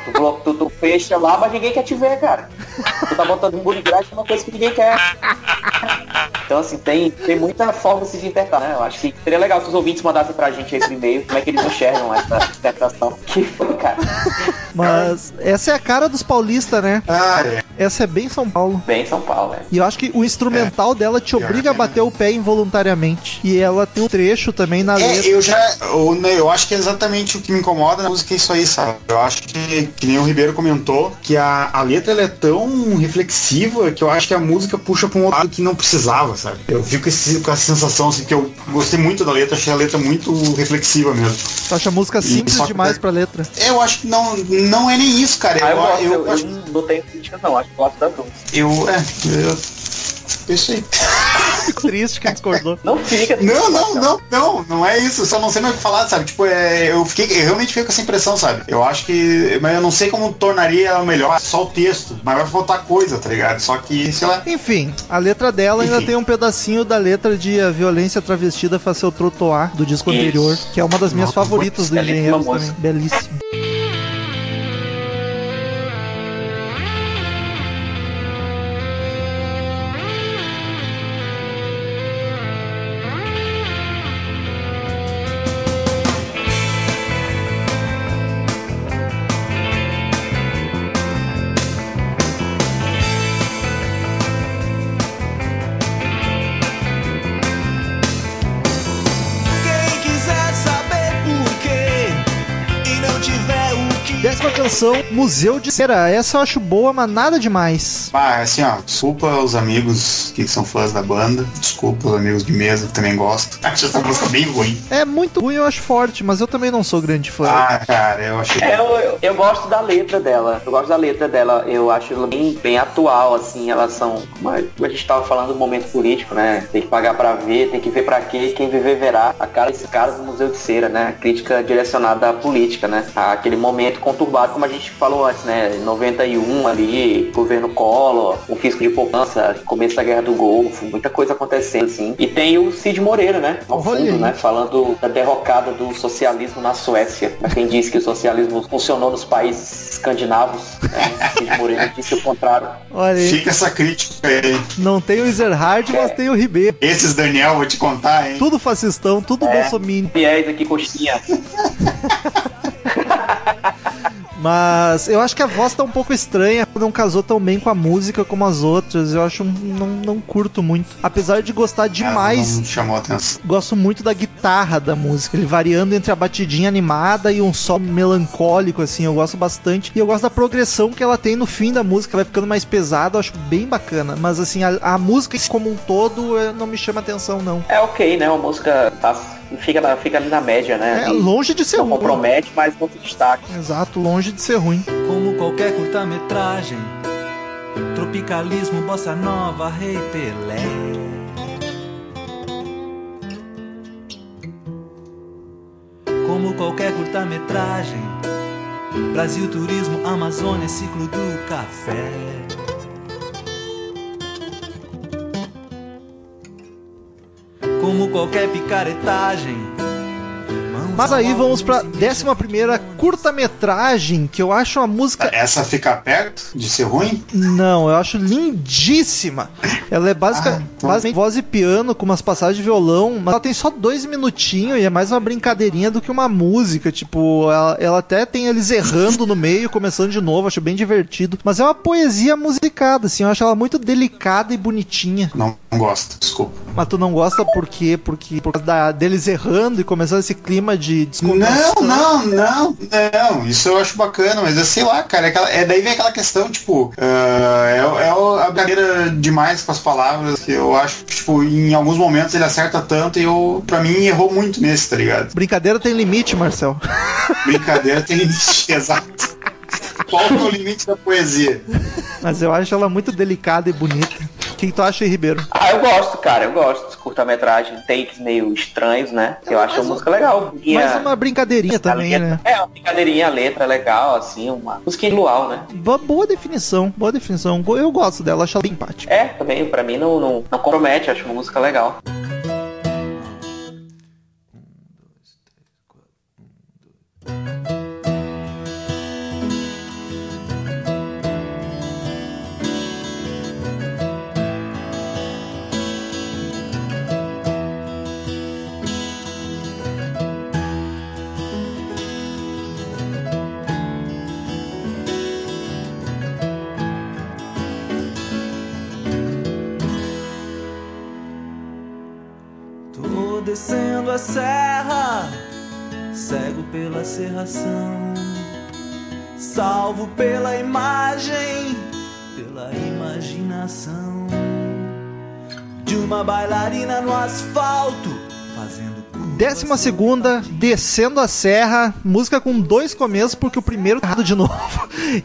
Tu, blo- tu, tu fecha lá, mas ninguém quer te ver, cara. Tu tá botando e grade é uma coisa que ninguém quer. Então, assim, tem, tem muita forma de interpretar, né? Eu acho que seria legal se os ouvintes mandassem pra gente por e-mail como é que eles enxergam essa interpretação. Que foi, cara. Mas essa é a cara dos paulistas, né? Ah, é. Essa é bem São Paulo. Bem São Paulo, né? E eu acho que o instrumental dela te obriga a bater o pé involuntariamente. E ela tem um trecho também na É, letra. eu já. Eu, né, eu acho que é exatamente o que me incomoda na música é isso aí, sabe? Eu acho que, que nem o Ribeiro comentou, que a, a letra ela é tão reflexiva que eu acho que a música puxa pra um outro lado que não precisava, sabe? Eu fico esse- com essa sensação assim, que eu gostei muito da letra, achei a letra muito reflexiva mesmo. Tu acha a música simples que- demais pra letra. Eu acho que não, não é nem isso, cara. Ah, eu, eu, eu, eu acho- não tenho crítica não, acho que gosto das duas. eu, é, eu, isso aí. Fico triste que discordou. Não fica. Não, não, não, não, não é isso. Só não sei mais o que falar, sabe? Tipo, é, eu fiquei, eu realmente fiquei com essa impressão, sabe? Eu acho que, mas eu não sei como tornaria ela melhor. Só o texto, mas vai faltar coisa, tá ligado? Só que, sei lá. Enfim, a letra dela ainda Enfim. tem um pedacinho da letra de A Violência Travestida Faz Seu Trotoar, do disco Isso. anterior, que é uma das minhas Nossa, favoritas do belíssima Engenheiros também. Belíssimo. Museu de Cera. Essa eu acho boa, mas nada demais. Ah, assim, ó, desculpa os amigos que são fãs da banda, desculpa os amigos de mesa que também gostam. Acho essa música bem ruim. É muito ruim, eu acho forte, mas eu também não sou grande fã. Ah, cara, eu achei. É, eu, eu, eu gosto da letra dela. Eu gosto da letra dela. Eu acho ela bem, bem atual, assim. Elas são. Como a como a gente tava falando do momento político, né? Tem que pagar pra ver, tem que ver pra quê. Quem viver verá. A cara desse cara do Museu de Cera, né? Crítica direcionada à política, né? Aquele momento conturbado, como a gente falou antes, né? 91 ali, governo Collor, o fisco de poupança, começo da Guerra do Golfo, muita coisa acontecendo, assim. E tem o Cid Moreira, né? Ao fundo, né? Falando da derrocada do socialismo na Suécia. Pra quem disse que o socialismo funcionou nos países escandinavos, né? Cid Moreira disse o contrário. Olha aí, Fica essa crítica aí. não tem o Ezerhard, mas tem o Ribeiro. Esses Daniel, vou te contar, hein? Tudo fascistão, tudo É. bolsominion. Fiéis aqui, coxinha. Mas eu acho que a voz tá um pouco estranha, não casou tão bem com a música como as outras. Eu acho, não, não curto muito. Apesar de gostar demais, Não chamou atenção. gosto muito da guitarra da música, ele variando entre a batidinha animada e um solo melancólico, assim, eu gosto bastante. E eu gosto da progressão que ela tem no fim da música, vai ficando mais pesada, eu acho bem bacana. Mas assim, a, a música como um todo eh, não me chama atenção, não. É ok, né? Uma música tá, fica, na- fica ali na média, né? É E longe de ser não ruim. compromete, mas não se destaca. Exato, longe de ser ruim. Como qualquer curta-metragem, tropicalismo, bossa nova, rei Pelé. Como qualquer curta-metragem, Brasil Turismo, Amazônia, ciclo do café. Como qualquer picaretagem. Mas aí vamos pra se mexe. décima primeira curta-metragem, que eu acho uma música Essa fica perto de ser ruim? Não, eu acho lindíssima. Ela é basica, Ah, então- basicamente voz e piano com umas passagens de violão, mas ela tem só dois minutinhos e é mais uma brincadeirinha do que uma música. Tipo, ela, ela até tem eles errando no meio, começando de novo, acho bem divertido. Mas é uma poesia musicada, assim, eu acho ela muito delicada e bonitinha. Não, não gosto, desculpa. Mas tu não gosta por quê? Porque por causa da- deles errando e começando esse clima de Não, descontração. não, não, não. Isso eu acho bacana, mas eu sei lá, cara. É, aquela- é daí vem aquela questão, tipo, ah, é, é a brincadeira demais com as palavras que eu acho que, tipo, em alguns momentos ele acerta tanto e eu, pra mim, errou muito nesse, tá ligado? Brincadeira tem limite, Marcel. Brincadeira tem limite, exato. Qual que é o limite da poesia? Mas eu acho ela muito delicada e bonita. Que, que tu acha aí, Ribeiro? Ah, eu gosto, cara, eu gosto de curta-metragem, takes meio estranhos, né? Eu acho a música legal. E Mais a- uma brincadeirinha a também, letra- né? É, uma brincadeirinha, a letra é legal, assim, uma música luau, né? Boa, boa definição, boa definição. Eu gosto dela, acho ela bem empática. É, também, pra mim não, não, não compromete, acho uma música legal. Descendo a serra, cego pela serração, salvo pela imagem, pela imaginação de uma bailarina no asfalto, Décima segunda, Descendo a Serra, música com dois começos, porque o primeiro tá errado de novo.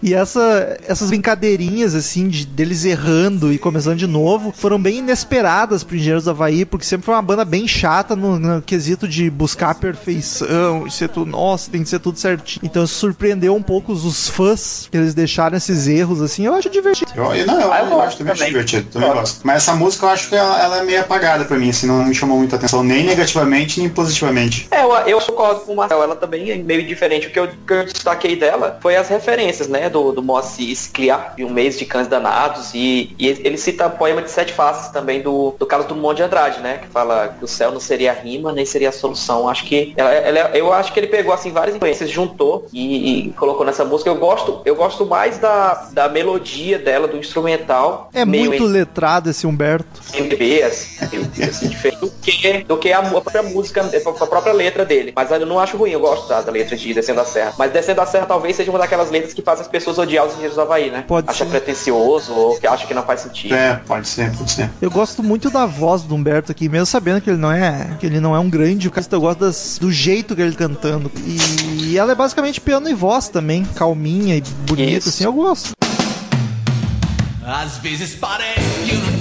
E essa, essas brincadeirinhas, assim, de, deles errando e começando de novo, foram bem inesperadas pro Engenheiros do Havaí, porque sempre foi uma banda bem chata no, no quesito de buscar a perfeição, e ser tudo, nossa, tem que ser tudo certinho. Então isso surpreendeu um pouco os, fãs, que eles deixaram esses erros, assim, eu acho divertido. Eu, eu- não, eu, Ah, eu eu gosto acho também, acho também. divertido, também Gosto. gosto. Mas essa música eu acho que ela, ela é meio apagada pra mim, assim, não me chamou muita atenção, nem negativamente, nem positivamente. É, eu, eu concordo com o Marcel, ela também é meio diferente. O que eu, que eu destaquei dela foi as referências, né, do, do Moacir Scliar, de Um Mês de Cães Danados, e, e ele cita poema de Sete Faces também do, do Carlos Drummond de Andrade, né, que fala que o céu não seria a rima, nem seria a solução. Acho que, ela, ela- eu acho que ele pegou, assim, várias influências, juntou e, e colocou nessa música. Eu gosto, eu gosto mais da, da melodia dela, do instrumental. É meio muito letrado esse Humberto. MPB, assim, assim, diferente do que, do que a, a própria música a própria letra dele. Mas eu não acho ruim, eu gosto da, da letra de Descendo a Serra. Mas Descendo a Serra talvez seja uma daquelas letras que faz as pessoas odiar os engenheiros do Havaí, né? Pode acha ser. pretencioso ou que acha que não faz sentido. É, pode ser, pode ser. Eu gosto muito da voz do Humberto aqui, mesmo sabendo que ele não é, que ele não é um grande vocalista, eu gosto das- do jeito que ele cantando. E ela é basicamente piano e voz também, calminha e bonita, Isso. assim, eu gosto. Às vezes parece que eu não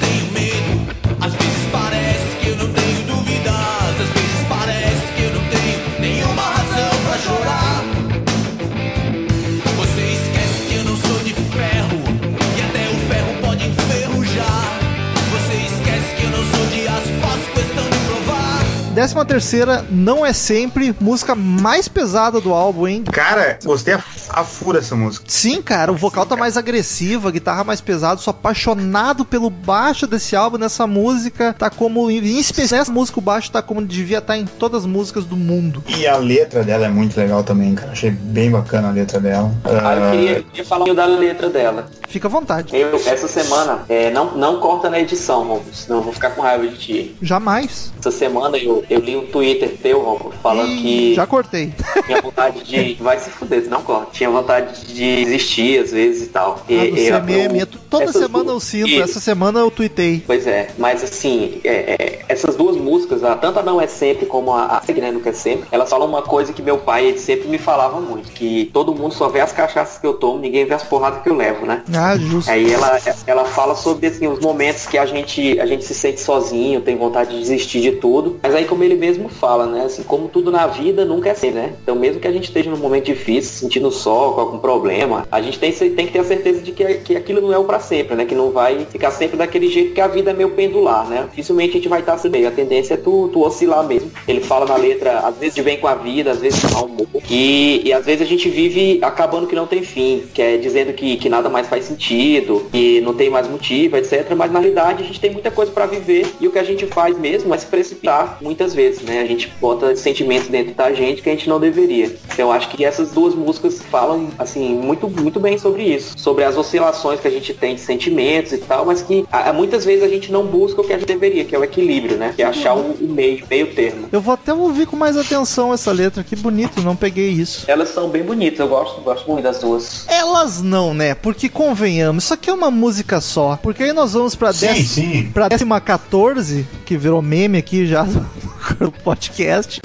Décima terceira, não é sempre, música mais pesada do álbum, hein? Cara, gostei a, a fura essa música. Sim, cara, o vocal tá mais agressivo, a guitarra mais pesada, sou apaixonado pelo baixo desse álbum, nessa música, tá como, em especial essa música, o baixo tá como devia estar em todas as músicas do mundo. E a letra dela é muito legal também, cara. Achei bem bacana a letra dela. Ah, eu Ah, queria, eu queria falar um pouquinho da letra dela. Fica à vontade. Eu, essa semana, é, não, não corta na edição, Romulo, senão eu vou ficar com raiva de ti. Jamais. Essa semana eu, eu li um Twitter teu, Romulo, falando Ih, que Já cortei. tinha vontade de. Vai se fuder, não corta. Tinha vontade de desistir às vezes e tal. E, Ah, do e- CMM, eu- toda semana eu duas- sinto, Isso. essa semana eu tuitei. Pois é, mas assim, é, é, essas duas músicas, a, tanto a Não É Sempre como a, a né, Nunca É Sempre, elas falam uma coisa que meu pai ele sempre me falava muito, que todo mundo só vê as cachaças que eu tomo, ninguém vê as porradas que eu levo, né? Ah, justo. Aí ela, ela fala sobre assim, os momentos que a gente, a gente se sente sozinho, tem vontade de desistir de tudo. Mas aí como ele mesmo fala, né? Assim, como tudo na vida nunca é assim, né? Então mesmo que a gente esteja num momento difícil, se sentindo só, com algum problema, a gente tem, tem que ter a certeza de que, que aquilo não é o pra sempre, né? Que não vai ficar sempre daquele jeito que a vida é meio pendular, né? Dificilmente a gente vai estar assim meio. A tendência é tu, tu oscilar mesmo. Ele fala na letra, às vezes de bem com a vida, às vezes de mau humor. E, e às vezes a gente vive acabando que não tem fim, que é dizendo que, que nada mais faz sentido, que não tem mais motivo, etc. Mas na realidade a gente tem muita coisa pra viver e o que a gente faz mesmo é se precipitar muitas vezes, né? A gente bota sentimentos dentro da gente que a gente não deveria. Então eu acho que essas duas músicas falam assim muito muito bem sobre isso, sobre as oscilações que a gente tem de sentimentos e tal, mas que a- muitas vezes a gente não busca o que a gente deveria, que é o equilíbrio, né? Que é achar o, o meio, meio termo. Eu vou até ouvir com mais atenção essa letra, que bonito, não peguei isso. Elas são bem bonitas, eu gosto, gosto muito das duas. Elas não, né? Porque convenhamos, isso aqui é uma música só. Porque aí nós vamos pra, Sim, dez, sim. pra décima 14, que virou meme aqui já no podcast.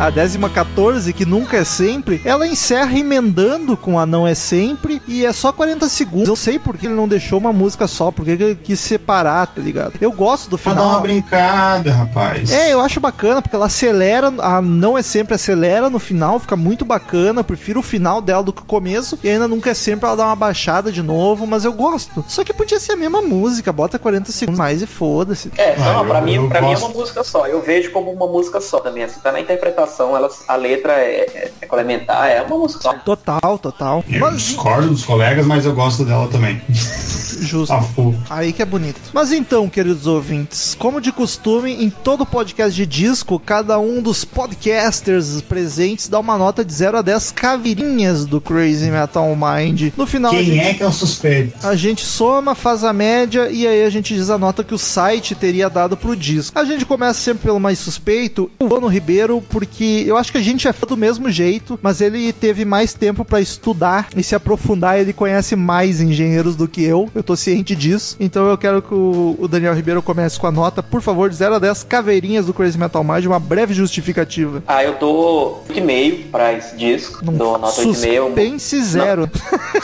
A décima 14, que nunca é sempre, ela encerra emendando com a não é sempre e é só 40 segundos. Eu sei porque ele não deixou uma música só, porque ele quis separar, tá ligado? Eu gosto do Pra dar uma final. brincada, rapaz. É, eu acho bacana, porque ela acelera, a não é sempre acelera no final, fica muito bacana. Eu prefiro o final dela do que o começo. E ainda nunca é sempre ela dar uma baixada de novo, mas eu gosto. Só que podia ser a mesma música, bota 40 segundos mais e foda-se. É, Ah, não, pra eu- mim, eu pra mim é uma música só. Eu vejo como uma música só também. Assim, tá na interpretação, elas, a letra é, é, é complementar, é uma música só. Total, total. Eu Mas discordo dos colegas, mas eu gosto dela também. justo. A full. Aí que é bonito. Mas então, queridos ouvintes, como de costume, em todo podcast de disco, cada um dos podcasters presentes dá uma nota de 0 a 10 caveirinhas do Crazy Metal Mind. No final, a Quem gente, é que é o suspeito? a gente soma, faz a média e aí a gente diz a nota que o site teria dado pro disco. A gente começa sempre pelo mais suspeito, o Vano Ribeiro, porque eu acho que a gente é do mesmo jeito, mas ele teve mais tempo pra estudar e se aprofundar, ele conhece mais engenheiros do que eu, eu tô ciente disso. Então eu quero que o, Daniel Ribeiro comece com a nota, por favor, de 0 a 10 caveirinhas do Crazy Metal Mind, uma breve justificativa. Ah, eu dou 8,5 pra esse disco. dou nota 8,5. Suspense zero.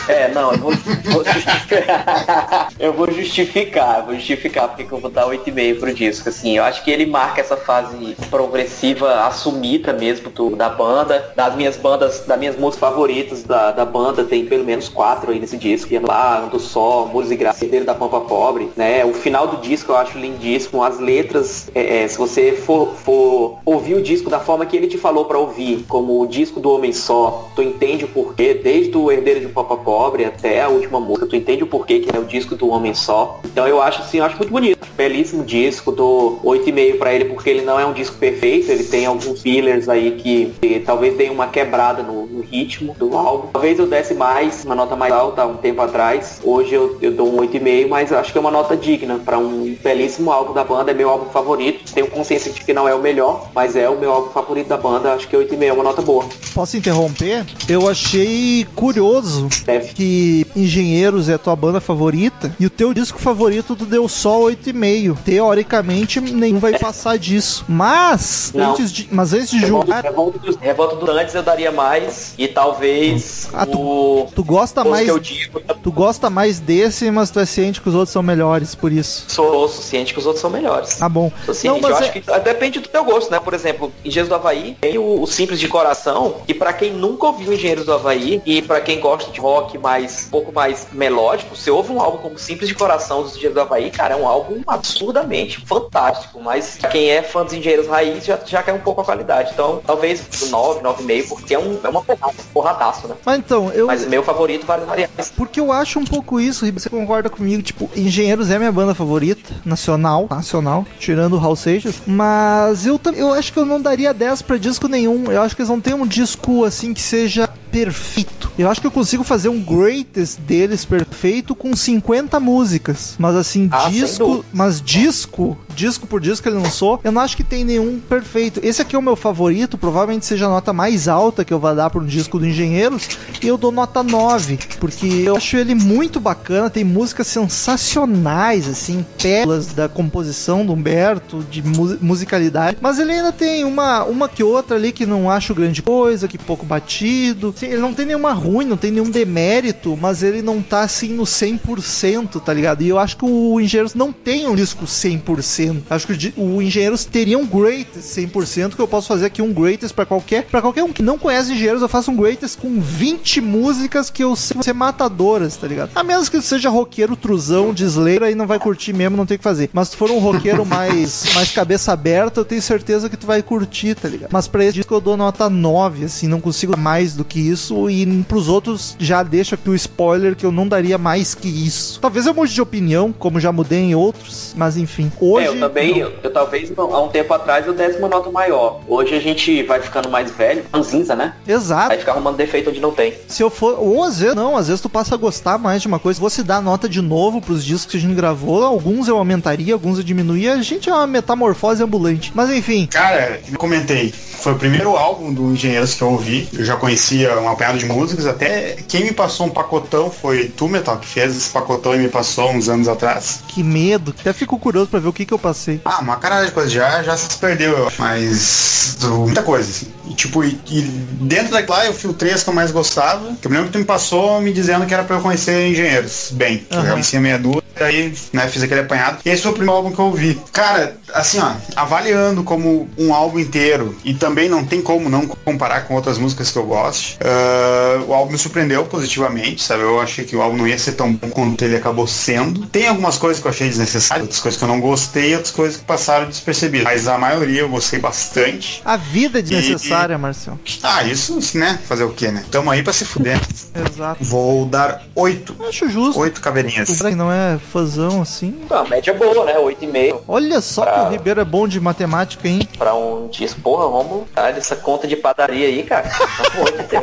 É, não, eu vou, vou justificar. eu vou justificar, vou justificar porque que eu vou dar 8,5 pro disco. Assim, eu acho que ele marca essa fase progressiva assumida mesmo do, da banda. Das minhas bandas, das minhas músicas favoritas da, da banda, tem pelo menos quatro aí nesse disco. E lá, Ando Só, Música e Graça, Herdeiro da Pampa Pobre, né? O final do disco eu acho lindíssimo. As letras, é, é, se você for, for ouvir o disco da forma que ele te falou pra ouvir, como o disco do Homem Só, tu entende o porquê, desde o Herdeiro de Pampa Pobre até a última música, tu entende o porquê que é o disco do Homem Só. Então eu acho assim, eu acho muito bonito. belíssimo disco, dou 8,5 pra ele porque ele não é um disco perfeito, ele tem alguns fillers aí que, que talvez deem uma quebrada no, no ritmo do álbum. Talvez eu desse mais, uma nota mais alta um tempo atrás. Hoje eu, eu dou um 8,5, mas acho que é uma nota digna para um belíssimo álbum da banda, é meu álbum favorito. Tenho consciência de que não é o melhor, mas é o meu álbum favorito da banda, acho que 8,5 é uma nota boa. Posso interromper? Eu achei curioso Deve. que Engenheiros é a tua banda favorita e o teu disco favorito tu deu só 8,5. Teoricamente, nenhum vai passar disso. Mas, Não. antes de, mas antes de Revolta, julgar, Revolta dos, Revolta dos Antes eu daria mais e talvez Ah, tu- o... tu gosta Os mais que eu digo, tu gosta mais desse, mas tu é ciente que os outros são melhores, por isso. sou ciente que os outros são melhores. Tá bom. Sou ciente, Não, eu mas acho é- que depende do teu gosto, né? Por exemplo, Engenheiros do Havaí tem o, o Simples de Coração, e pra quem nunca ouviu Engenheiros do Havaí, e pra quem gosta de rock mais, um pouco mais melódico, você ouve um álbum como Simples de Coração dos Engenheiros do Havaí, cara, é um álbum absurdamente fantástico, mas pra quem é fã dos Engenheiros Raiz já, já cai um pouco a qualidade. Então, talvez 9, 9,5, porque é, um, é uma porrada, porradaço, né? Mas então, eu Mas meu favorito, vários variáveis. Porque eu acho um pouco isso, Ribe, você concorda comigo? Tipo, Engenheiros é minha banda favorita, nacional, nacional, tirando o Hal Seixas. Mas eu, eu acho que eu não daria 10 pra disco nenhum. Eu acho que eles não têm um disco assim que seja perfeito. Eu acho que eu consigo fazer um greatest deles perfeito com 50 músicas. Mas assim, Ah, disco, mas disco, disco por disco que ele lançou, eu não acho que tem nenhum perfeito. Esse aqui é o meu favorito, provavelmente seja a nota mais alta que eu vou dar para um disco do Engenheiros, e eu dou nota 9, porque eu acho ele muito bacana, tem músicas sensacionais, assim, pérolas da composição do Humberto, de mu- musicalidade, mas ele ainda tem uma, uma que outra ali que não acho grande coisa, que pouco batido. Sim, ele não tem nenhuma ruim, não tem nenhum demérito, mas ele não tá assim no 100%, tá ligado? E eu acho que o Engenheiros não tem um disco 100%. Acho que o Engenheiros teria um greatest 100%, que eu posso fazer aqui um greatest pra qualquer, para qualquer um que não conhece Engenheiros, eu faço um greatest com 20 músicas que eu sei ser matadoras, tá ligado? A menos que seja roqueiro truzão de Slayer, aí não vai curtir mesmo, não tem o que fazer. Mas se for um roqueiro mais mais cabeça aberta, eu tenho certeza que tu vai curtir, tá ligado? Mas pra esse disco eu dou nota 9, assim, não consigo mais do que isso e pros outros já deixo aqui o spoiler que eu não daria mais que isso. Talvez eu mude de opinião, como já mudei em outros, mas enfim. Hoje É, eu também, não. eu, eu talvez há um tempo atrás eu desse uma nota maior. Hoje a gente vai ficando mais velho, ranzinza, né? Exato. Vai ficar arrumando defeito onde não tem. Se eu for. Ou às vezes não, às vezes tu passa a gostar mais de uma coisa. Vou se dar nota de novo pros discos que a gente gravou. Alguns eu aumentaria, alguns eu diminuía. A gente é uma metamorfose ambulante. Mas enfim, Cara, eu comentei. Foi o primeiro álbum do Engenheiros que eu ouvi. Eu já conhecia um apanhado de músicas. Até quem me passou um pacotão foi tu, Metal, que fez esse pacotão e me passou uns anos atrás. que medo. Até fico curioso pra ver o que, que eu passei. Ah, uma caralho de coisa. Já, já se perdeu, eu acho. Mas muita coisa, assim. E tipo, e, e dentro daquela eu filtrei as que eu mais gostava. Que eu me lembro que tu me passou me dizendo que era pra eu conhecer engenheiros. Bem, que eu conhecia meia dúzia, aí, né, fiz aquele apanhado. E esse foi o primeiro álbum que eu ouvi. Cara, assim, ó, avaliando como um álbum inteiro, e também não tem como não comparar com outras músicas que eu gosto, ah, o álbum me surpreendeu positivamente, sabe? Eu achei que o álbum não ia ser tão bom quanto ele acabou sendo. Tem algumas coisas que eu achei desnecessárias, outras coisas que eu não gostei, outras coisas que passaram despercebidas. Mas a maioria eu gostei bastante. A vida é desnecessária, Marcel. Ah, isso, né? Fazer o quê, né? Tamo aí pra se fuder. Exato. Vou dar oito. Acho justo. Oito caveirinhas. O cara que não é fãzão assim. A média é boa, né? 8,5 Olha só que Pra- o Ribeiro é bom de matemática, hein? pra um disco. Porra, vamos dar essa conta de padaria aí, cara. Tá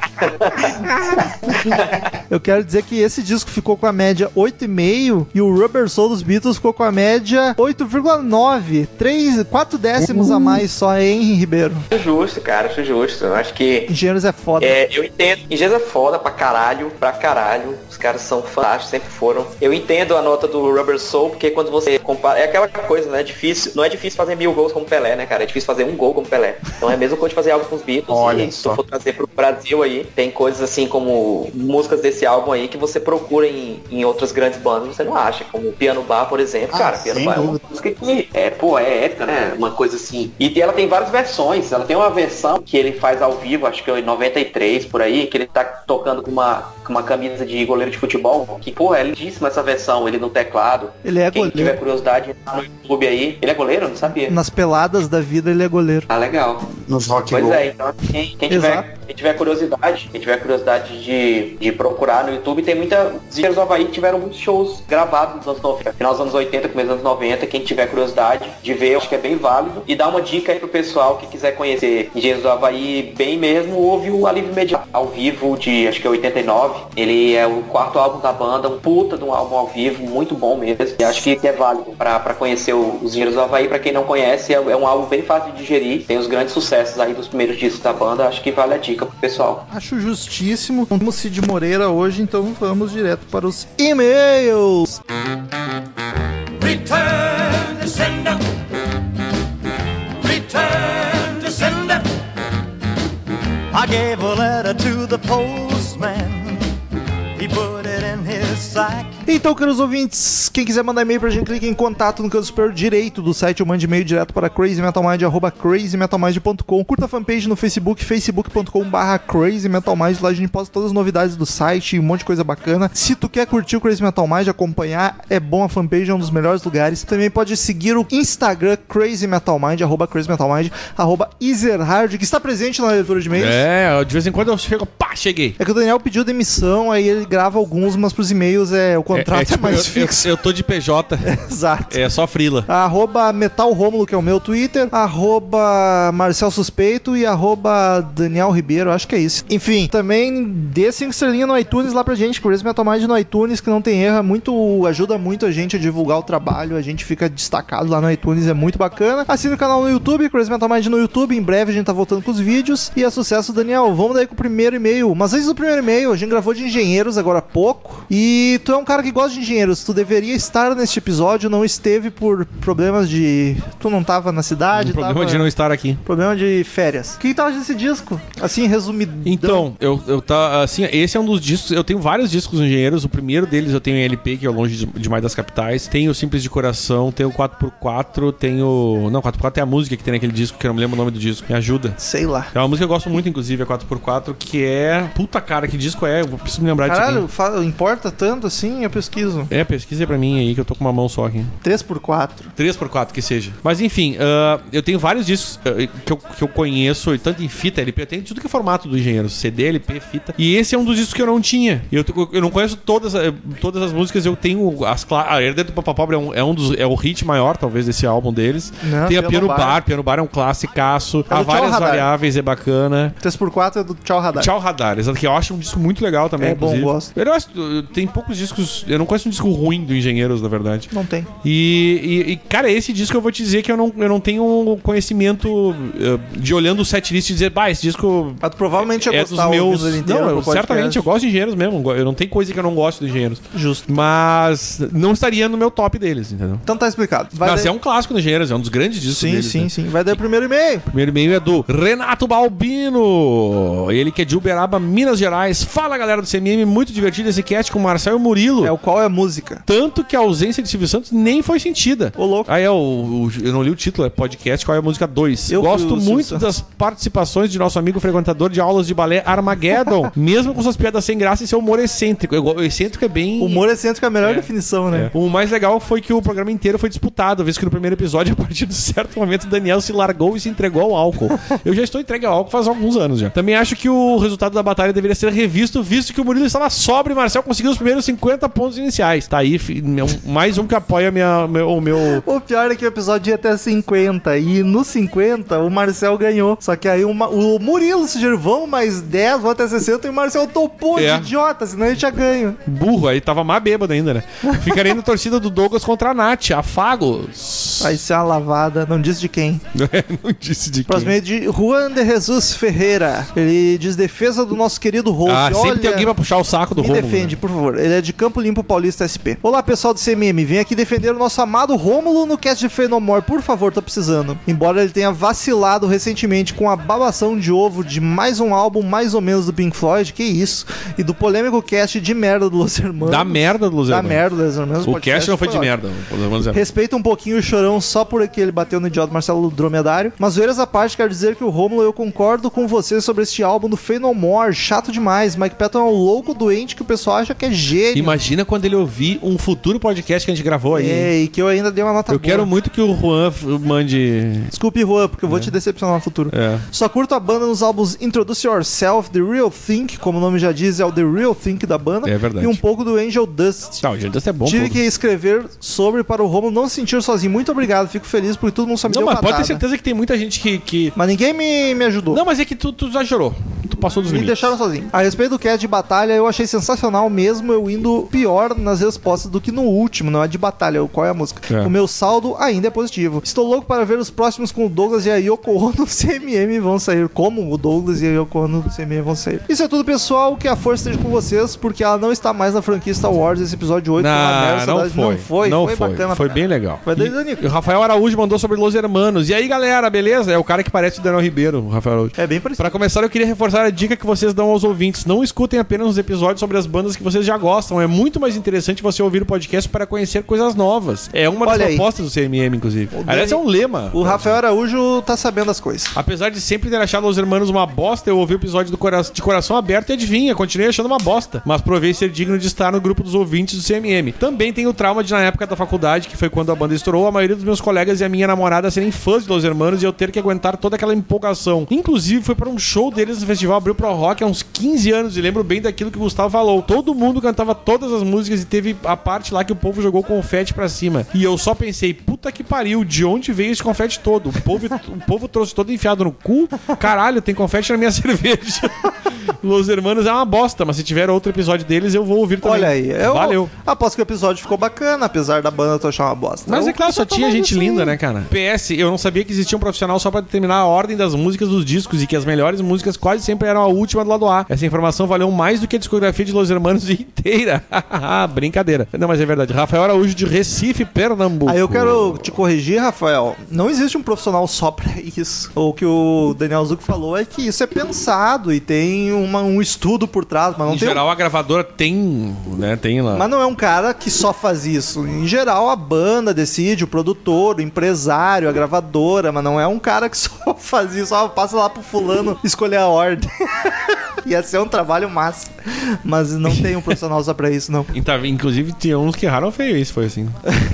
Eu quero dizer que esse disco ficou com a média 8,5 e o Rubber Soul dos Beatles ficou com a média 8,9. 3, 4 décimos a mais só, hein, Ribeiro? Acho justo, cara, acho justo. Eu acho que Engenheiros é foda. É, eu entendo. Engenheiros é foda pra caralho, pra caralho. Os caras são fantásticos, sempre foram. Eu entendo a nota do Rubber Soul, porque quando você compara. É aquela coisa, né? Difícil. Não é difícil fazer mil gols como Pelé, né, cara? É difícil fazer um gol como Pelé. Então é mesmo coisa de fazer algo com os Beatles. Olha e se só. tu for trazer pro Brasil aí, tem coisas assim como músicas desse álbum aí que você procura em, em outras grandes bandas, você não acha. Como Piano Bar, por exemplo. Ah, cara, Piano Bar é uma dúvida. música que é, pô, é épica, né? Uma coisa assim. E ela tem várias versões. Ela tem uma versão que ele faz ao vivo, acho que é em 93, por aí, que ele tá tocando com uma, com uma camisa de goleiro de futebol. Que, pô, é lindíssima essa versão, ele no teclado. Ele é Quem tiver goleiro. curiosidade, tá no YouTube aí. Ele é goleiro? Não sabia. Nas peladas da vida ele é goleiro. Ah, legal. Nos rock Pois é, então quem, quem tiver, quem tiver curiosidade, curiosidade, quem tiver curiosidade de, de procurar no YouTube, tem muita. Os Engenheiros do Havaí tiveram muitos shows gravados nos anos 90, final dos anos 80, começo dos anos 90. Quem tiver curiosidade de ver, acho que é bem válido. E dá uma dica aí pro pessoal que quiser conhecer Engenheiros do Havaí bem mesmo, ouve o Alívio Imediato ao vivo de acho que é 89. Ele é o quarto álbum da banda, um puta de um álbum ao vivo, muito bom mesmo. E acho que é válido pra conhecer o- os Engenheiros do Havaí. Pra quem não conhece, é, é um álbum bem fácil de digerir. Tem os grandes sucessos aí dos primeiros discos da banda. Acho que vale a dica pro pessoal. Acho justíssimo. Como Cid Moreira hoje, então vamos direto para os e-mails. Return to sender. Return to sender. I gave a letter to the postman. He put it in his sack. Então, queridos ouvintes, quem quiser mandar e-mail pra gente, clique em contato no canto superior direito do site ou mande e-mail direto para crazymetalmind, arroba crazymetalmind.com. Curta a fanpage no Facebook, facebook.com barra crazymetalmind. Lá a gente posta todas as novidades do site e um monte de coisa bacana. Se tu quer curtir o Crazy Metal Mind, acompanhar, é bom a fanpage, é um dos melhores lugares. Também pode seguir o Instagram Crazy Metal Mind, arroba Crazy Metal Mind, arroba Ezerhard, que está presente na leitura de e-mails. É, de vez em quando eu chego, pá, cheguei. É que o Daniel pediu demissão, aí ele grava alguns, mas pros e-mails é o contrato é, tipo, mais eu, fixo. Eu, eu tô de PJ, Exato. é só frila. Arroba Metal Rômulo, que é o meu Twitter, arroba Marcel Suspeito e arroba Daniel Ribeiro, acho que é isso. Enfim, também dê 5 estrelinhas no iTunes lá pra gente, Crazy Metal Mind no iTunes, que não tem erro, é muito, ajuda muito a gente a divulgar o trabalho, a gente fica destacado lá no iTunes, é muito bacana. Assine o canal no YouTube, Crazy Metal Mind no YouTube, em breve a gente tá voltando com os vídeos. E é sucesso, Daniel, vamos daí com o primeiro e-mail. Mas antes do primeiro e-mail, a gente gravou de engenheiros agora há pouco, e tu é um cara que gosta de engenheiros, tu deveria estar neste episódio, não esteve por problemas de... tu não tava na cidade, O problema tava- de não estar aqui. Problema de férias. O que tal desse disco? Assim, resumido. Então, eu, eu tá assim, esse é um dos discos, eu tenho vários discos engenheiros, o primeiro deles eu tenho em LP, que é o Longe de- Demais das Capitais, tenho o Simples de Coração, tenho o 4x4, tenho... Não, 4x4 é a música que tem naquele disco, que eu não me lembro o nome do disco, me ajuda. Sei lá. É uma música que eu gosto muito, inclusive, a 4x4, que é... Puta cara, que disco é? Eu preciso me lembrar disso Caralho, aqui. fa- importa tanto assim? Pesquiso. É, pesquisa pra mim aí, que eu tô com uma mão só aqui. 3x4. 3x4 que seja. Mas enfim, ah, eu tenho vários discos ah, que, eu, que eu conheço, tanto em fita, LP, eu tenho tudo que é formato do engenheiro, CD, LP, fita. E esse é um dos discos que eu não tinha. Eu, eu não conheço todas, eh, todas as músicas, eu tenho as A Herdeiro do Papa Pobre é um, é um dos. É o hit maior, talvez, desse álbum deles. Não, tem a Piano Piano Bar. Bar. Piano Bar é um classicaço. É Há várias variáveis, é bacana. 3x4 é do Tchau Radar. Tchau Radar, exato, que eu acho um disco muito legal também, É bom, inclusive. gosto. Eu gosto, tem poucos discos. Eu não conheço um disco ruim do Engenheiros, na verdade. Não tem. E, e- e, cara, esse disco eu vou te dizer que eu não, eu não tenho conhecimento eh, de olhando o setlist e dizer, bah, esse disco Mas tu provavelmente ia é dos meus. inteiro Não, eu, certamente eu gosto de engenheiros mesmo. Eu não tenho coisa que eu não gosto de engenheiros. Justo. Mas não estaria no meu top deles, entendeu? Então tá explicado. Vai Mas daí- é um clássico do engenheiros, é um dos grandes discos Sim, deles. sim, né? sim. Vai daí o primeiro e-mail. Primeiro e-mail é do Renato Balbino. Ele que é de Uberaba, Minas Gerais. Fala galera do CMM, muito divertido esse cast com o Marcel e o Murilo. É o qual é a música. Tanto que a ausência de Silvio Santos nem foi sentida. Ô, louco. Ah, é, o, o- eu não li o título, é podcast, qual é a música 2. Eu Gosto o muito das participações de nosso amigo frequentador de aulas de balé Armageddon, mesmo com suas piadas sem graça e seu humor excêntrico. O excêntrico é bem... Humor excêntrico é a melhor É. definição, né? É. O mais legal foi que o programa inteiro foi disputado, visto que no primeiro episódio, a partir de certo momento, o Daniel se largou e se entregou ao álcool. Eu já estou entregue ao álcool faz alguns anos já. Também acho que o resultado da batalha deveria ser revisto, visto que o Murilo estava sóbrio e o Marcel conseguiu os primeiros 50 pontos iniciais. Tá aí, mais um que apoia minha, meu, o meu. O pior é que o episódio ia até 50. E no 50, o Marcel ganhou. Só que aí uma- o Murilo sugeriu: vamos mais 10, vamos até 60. E o Marcel topou É. de idiota, senão ele tinha ganho. Burro, aí tava mais bêbado ainda, né? Ficarei na torcida do Douglas contra a Nath, Afagos. Vai ser uma lavada, não disse de quem. Não disse de quem. Próximo é de Juan de Jesus Ferreira. Ele diz defesa do nosso querido Rose. Ah, sempre Olha, tem alguém pra puxar o saco do Me Rômulo, defende, né? por favor. Ele é de Campo Limpo Paulista SP. Olá, pessoal do CMM. Vem aqui defender o nosso amado Rômulo no cast de Fenomore. Por favor, tô precisando. Embora ele tenha vacilado recentemente com a babação de ovo de mais um álbum mais ou menos do Pink Floyd, que isso, e do polêmico cast de merda do Los Hermanos. Da merda do Los Da Hermanos. merda do Los Hermanos. O cast não foi de merda. dizer. Respeita um pouquinho o chorão só por que ele bateu no idiota Marcelo Dromedário. Mas zoeiras à parte, quero dizer que o Romulo eu concordo com você sobre este álbum do Fenomore. Chato demais. Mike Patton é um louco doente que o pessoal acha que é gênio. Imagina quando ele ouvir um futuro podcast que a gente gravou aí. É, e que eu ainda dei uma nota Eu boa. quero muito que o Juan mande. Desculpe, Juan, porque eu vou te decepcionar no futuro. É. Só curto a banda nos álbuns Introduce Yourself, The Real Think, como o nome já diz, é o The Real Think da banda. É verdade. E um pouco do Angel Dust. Não, gente, isso é bom. Tive pô. que escrever sobre para o Romulo não se sentir sozinho. Muito obrigado, fico feliz porque todo mundo só me Não, deu mas pode ter certeza que tem muita gente que. que... Mas ninguém me, me ajudou. Não, mas é que tu, tu exagerou. Tu passou dos Me limites. deixaram sozinho. A respeito do cast de batalha, eu achei sensacional mesmo eu indo pior nas respostas do que no último, não é de batalha, qual é a música. É. O meu saldo ainda é positivo. Estou louco para ver os próximos com o Douglas e a Yoko Ono do CMM vão sair. Como o Douglas e a Yoko Ono do CMM vão sair. Isso é tudo, pessoal. Que a força esteja com vocês, porque ela não está mais na franquia Star Wars. Esse episódio 8 foi uma merda, Não, não foi. não foi. Não foi, foi. bacana. Foi bem legal. Vai daí, E- Danico. e o Rafael Araújo mandou sobre Los Hermanos. E aí, galera, beleza? É o cara que parece o Daniel Ribeiro, o Rafael Araújo. É bem parecido. Pra começar, eu queria reforçar a dica que vocês dão aos ouvintes. Não escutem apenas os episódios sobre as bandas que vocês já gostam. É muito mais interessante você ouvir o podcast para conhecer coisas novas. É uma das Olha aí. propostas do CMM, inclusive. O Aliás, é um lema. O Rafael Araújo tá sabendo as coisas. Apesar de sempre ter achado Los Hermanos uma bosta, eu ouvi o episódio do cora- de coração aberto e adivinha, continuei achando uma bosta. Mas provei ser digno de estar no grupo dos ouvintes do CMM. Também tenho o trauma de, na época da faculdade, que foi quando a banda estourou, a maioria dos meus colegas e a minha namorada serem fãs de Los Hermanos e eu ter que aguentar toda aquela empolgação. Inclusive, foi para um show deles no Festival Abril Pro Rock há uns 15 anos e lembro bem daquilo que o Gustavo falou. Todo mundo cantava todas as músicas e teve a parte lá que o povo jogou confete pra cima. E eu só pensei, puta que pariu, de onde veio esse confete todo? O povo, o povo trouxe todo enfiado no cu? Caralho, tem confete na minha cerveja. Los Hermanos é uma bosta, mas se tiver outro episódio deles, eu vou ouvir também. Olha aí, eu Valeu. aposto que o episódio ficou bacana, apesar da banda tu achar uma bosta. Mas Eu é claro, só tinha gente aí. linda, né, cara? PS, eu não sabia que existia um profissional só pra determinar a ordem das músicas dos discos e que as melhores músicas quase sempre eram a última do lado A. Essa informação valeu mais do que a discografia de Los Hermanos inteira. Brincadeira. Não, mas é verdade. Rafael Araújo de Recife, Pernambuco. Aí eu quero te corrigir, Rafael. Não existe um profissional só pra isso. O que o Daniel Zuc falou é que isso é pensado e tem uma- um estudo por trás, mas não Em tem. um- geral, a gravadora tem, né, tem lá. Mas não é um cara que só faz isso. Em geral, a banda decide, o produtor, o empresário, a gravadora, mas não é um cara que só faz isso. Só passa lá pro fulano escolher a ordem. Ia ser um trabalho massa. Mas não tem um profissional só pra isso, não. Então, inclusive, tinha uns que erraram feio, isso foi assim.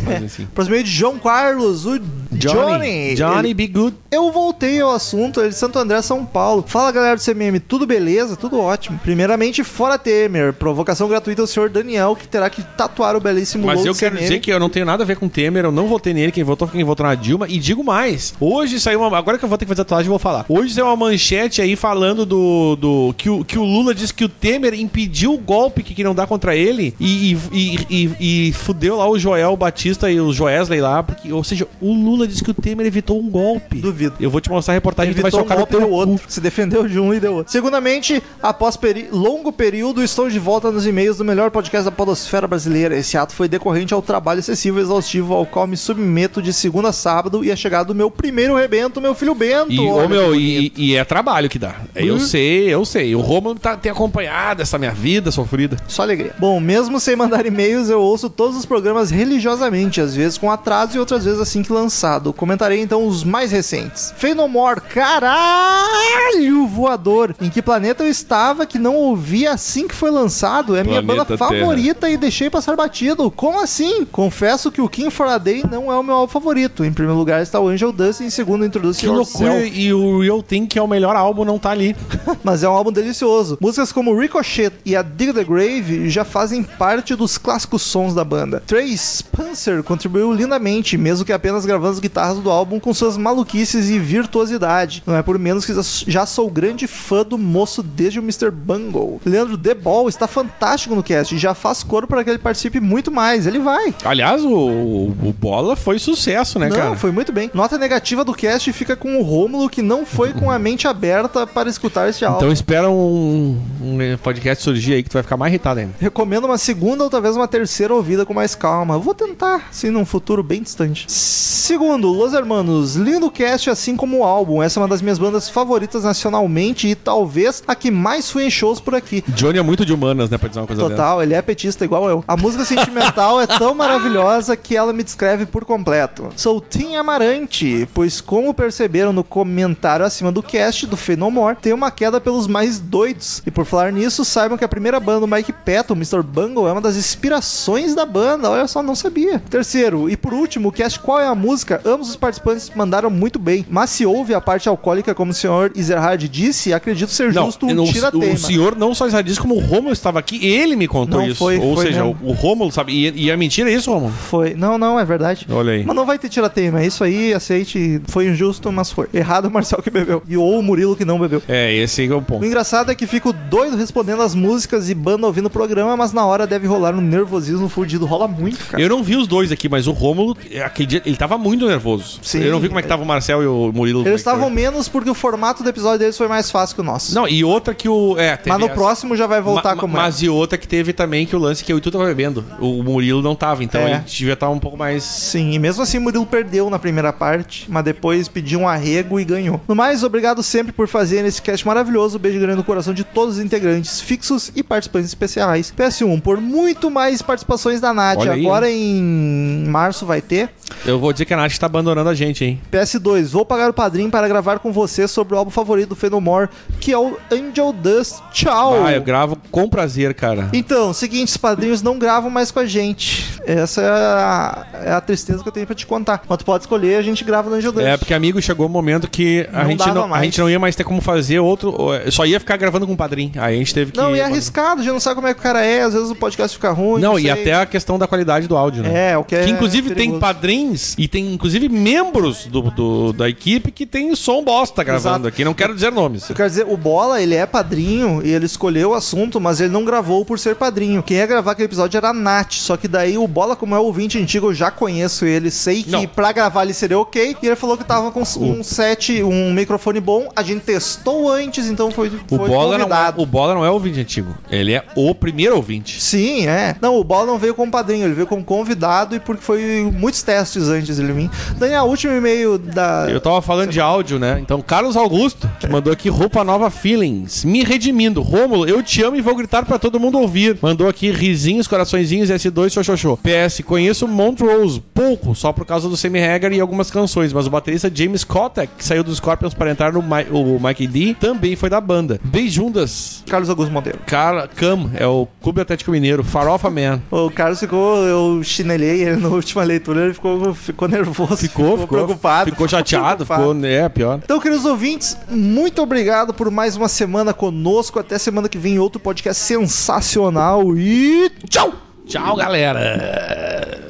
Mas, assim. Próximo aí de João Carlos, o Johnny. Johnny, Ele- be good. Eu voltei ao assunto, ele de Santo André, São Paulo. Fala galera do CMM, tudo beleza? Tudo ótimo. Primeiramente, fora Temer, provocação gratuita ao senhor Daniel, que terá que tatuar o belíssimo Mas eu quero CMM. dizer que eu não tenho nada a ver com o Temer, eu não votei nele, quem votou foi quem votou na Dilma. E digo mais, hoje saiu uma. Agora que eu vou ter que fazer tatuagem, eu vou falar. Hoje saiu uma manchete aí falando do. do que, o, que o Lula disse que o Temer impediu o golpe que queriam dar contra ele e, e, e, e- fudeu lá o Joel Batista e o Joesley lá. Porque, ou seja, o Lula disse que o Temer evitou um golpe. Duvido. Eu vou te mostrar a reportagem que tu vai Evitou um golpe teu cu. outro. Se defendeu de um e deu outro. Segundamente, após peri- longo período, estou de volta nos e-mails do melhor podcast da podosfera brasileira. Esse ato foi decorrente ao trabalho excessivo e exaustivo ao qual me submeto de segunda a sábado e a chegada do meu primeiro rebento, meu filho Bento. E, ô, meu, que e, e é trabalho que dá. Eu Hum. sei, eu sei. O Romulo tá, tem acompanhado essa minha vida sofrida. Só alegria. Bom, mesmo sem mandar e-mails, eu ouço todos os programas religiosamente, às vezes com atraso e outras vezes assim que lançado. Comentarei então os mais recentes. Fenomore, caralho, voador. Em que planeta eu estava que não ouvi assim que foi lançado? É minha Planeta banda favorita e deixei passar batido. Como assim? Confesso que o King for a Day não é o meu álbum favorito. Em primeiro lugar está o Angel Dust e em segundo Introduce Que loucura. E o Real Think, que é o melhor álbum, não tá ali. Mas é um álbum delicioso. Músicas como Ricochet e a Dig the Grave já fazem parte dos clássicos sons da banda. Trey Spencer contribuiu lindamente, mesmo que apenas gravando as guitarras do álbum com suas maluquices e virtuosidade. Não é por menos que já sou grande fã do moço desde o Mr. Bungle. Leandro The Ball está fantástico no cast e já faz coro para que ele participe muito mais. Ele vai. Aliás, o, o, o Bola foi sucesso, né, Não, cara? foi muito bem. Nota negativa do cast fica com o Rômulo, que não foi com a mente aberta para escutar este álbum. Então espera um, um podcast surgir aí que tu vai ficar mais irritado ainda. Recomendo uma segunda ou talvez uma terceira ouvida com mais calma. Vou tentar, sim, num futuro bem distante. Segundo, Los Hermanos, lindo cast assim como o álbum. Essa é uma das minhas bandas favoritas nacionalmente e talvez a que mais fui em shows por aqui. Johnny é muito de humanas, né, pra dizer uma coisa dessa. Total, ele é petista igual eu. A música sentimental é tão maravilhosa que ela me descreve por completo. Sou Tim Amarante, pois como perceberam no comentário acima do cast do Fenomore, tem uma queda pelos mais doidos. E por falar nisso, saibam que a primeira banda do Mike Patton Mr. Bungle é uma das inspirações da banda. Olha só, não sabia. Terceiro, e por último, o cast Qual é a Música? Ambos os participantes mandaram muito bem. Mas se houve a parte alcoólica, como o senhor Ezerhard disse, acredito ser Não, justo um não, tira-tema. o senhor não só já disse como o Rômulo estava aqui, ele me contou Não, isso. foi- Ou foi seja, mesmo. o, o Rômulo sabe. E, e é mentira isso, Rômulo? Foi. Não, não, é verdade. Olha aí. Mas não vai ter tira-tema. É isso aí, aceite. Foi injusto, mas foi. Errado o Marcel que bebeu. E ou o Murilo que não bebeu. É, esse aí é o O ponto. engraçado é que fico doido respondendo as músicas e banda ouvindo o programa, mas na hora deve rolar um nervosismo fudido. Rola muito, cara. Eu não vi os dois aqui, mas o Rômulo, aquele dia, ele tava muito nervoso. Sim. eu não vi como é que tava o Marcel e o Murilo. é Eles estavam menos porque o formato do episódio deles foi mais fácil que o nosso. Não, e outra que o. É, teve mas no essa. próximo já vai voltar Ma- como Mas e outra que teve também que o lance que eu e tu tava bebendo. O Murilo não tava, então É. ele devia estar um pouco mais. Sim, e mesmo assim o Murilo perdeu na primeira parte, mas depois pediu um arrego e ganhou. No mais, obrigado sempre por fazer esse cast maravilhoso. Beijo grande no coração de todos os integrantes fixos e participantes especiais. PS1, por muito mais participações da Nath. Olha aí, Agora em março vai ter. Eu vou dizer que a Nath tá abandonando a gente, hein? PS2, vou pagar o padrinho para gravar com você sobre o álbum favorito do Fenomore, que é o Angel Dust. Tchau! Ah, eu gravo com prazer, cara. Então, seguinte, os padrinhos não gravam mais com a gente. Essa é a, é a tristeza que eu tenho pra te contar. Tu pode escolher, a gente grava no Angel Dust. É, porque amigo, chegou um momento que a, Não gente não, a gente não ia mais ter como fazer outro. Só ia ficar gravando com o padrinho. Aí a gente teve que. Não, e é arriscado, já não sabe como é que o cara é, às vezes o podcast fica ruim. Não, e sei. até a questão da qualidade do áudio, né? É, o que é Que inclusive tem perigoso. padrinhos e tem inclusive membros do, do- da equipe que tem som bosta gravando Exato. aqui. Não quero dizer nomes. Eu quero dizer, o Bola, ele é padrinho e ele escolheu o assunto, mas ele não gravou por ser padrinho. Quem ia gravar aquele episódio era a Nath. Só que daí o Bola, como é ouvinte antigo, eu já conheço ele, sei que Não. pra gravar ele seria ok. E ele falou que tava com um set, um microfone bom. A gente testou antes, então foi, O foi Bola, não é, convidado. o Bola não é ouvinte antigo. Ele é o primeiro ouvinte. Sim, é. Não, o Bola não veio como padrinho, ele veio como convidado e porque foi muitos testes antes dele vir. Daniel, último e-mail da. Eu tava falando de áudio, né? Então, Carlos Augusto, que mandou aqui roupa nova feelings, me redimindo. Rômulo, eu te amo e vou gritar pra todo mundo ouvir. Mandou aqui risinhos, coraçõezinhos, S2, xoxoxô. PS, conheço Montrose, pouco, só por causa do Sammy Hagar e algumas canções, mas o baterista James Kotek, que saiu dos Scorpions para entrar no Mi- o Mike D, também foi da banda. Beijundas. Carlos Augusto Monteiro. Cara, Cam, é o Clube Atlético Mineiro, Farofa Man. O Carlos ficou, eu chinelei ele na última leitura, ele ficou, ficou nervoso. Ficou, ficou, preocupado. Ficou chateado, preocupado. ficou, é, pior. Então, queridos ouvintes, muito obrigado por mais uma semana conosco. Até semana que vem, outro podcast sensacional. E tchau! Tchau, galera.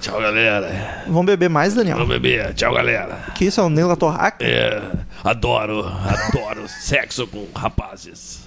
Tchau, galera. Vamos beber mais, Daniel? Vamos beber. Tchau, galera. Que isso é o Neila Torraca? É, adoro, adoro sexo com rapazes.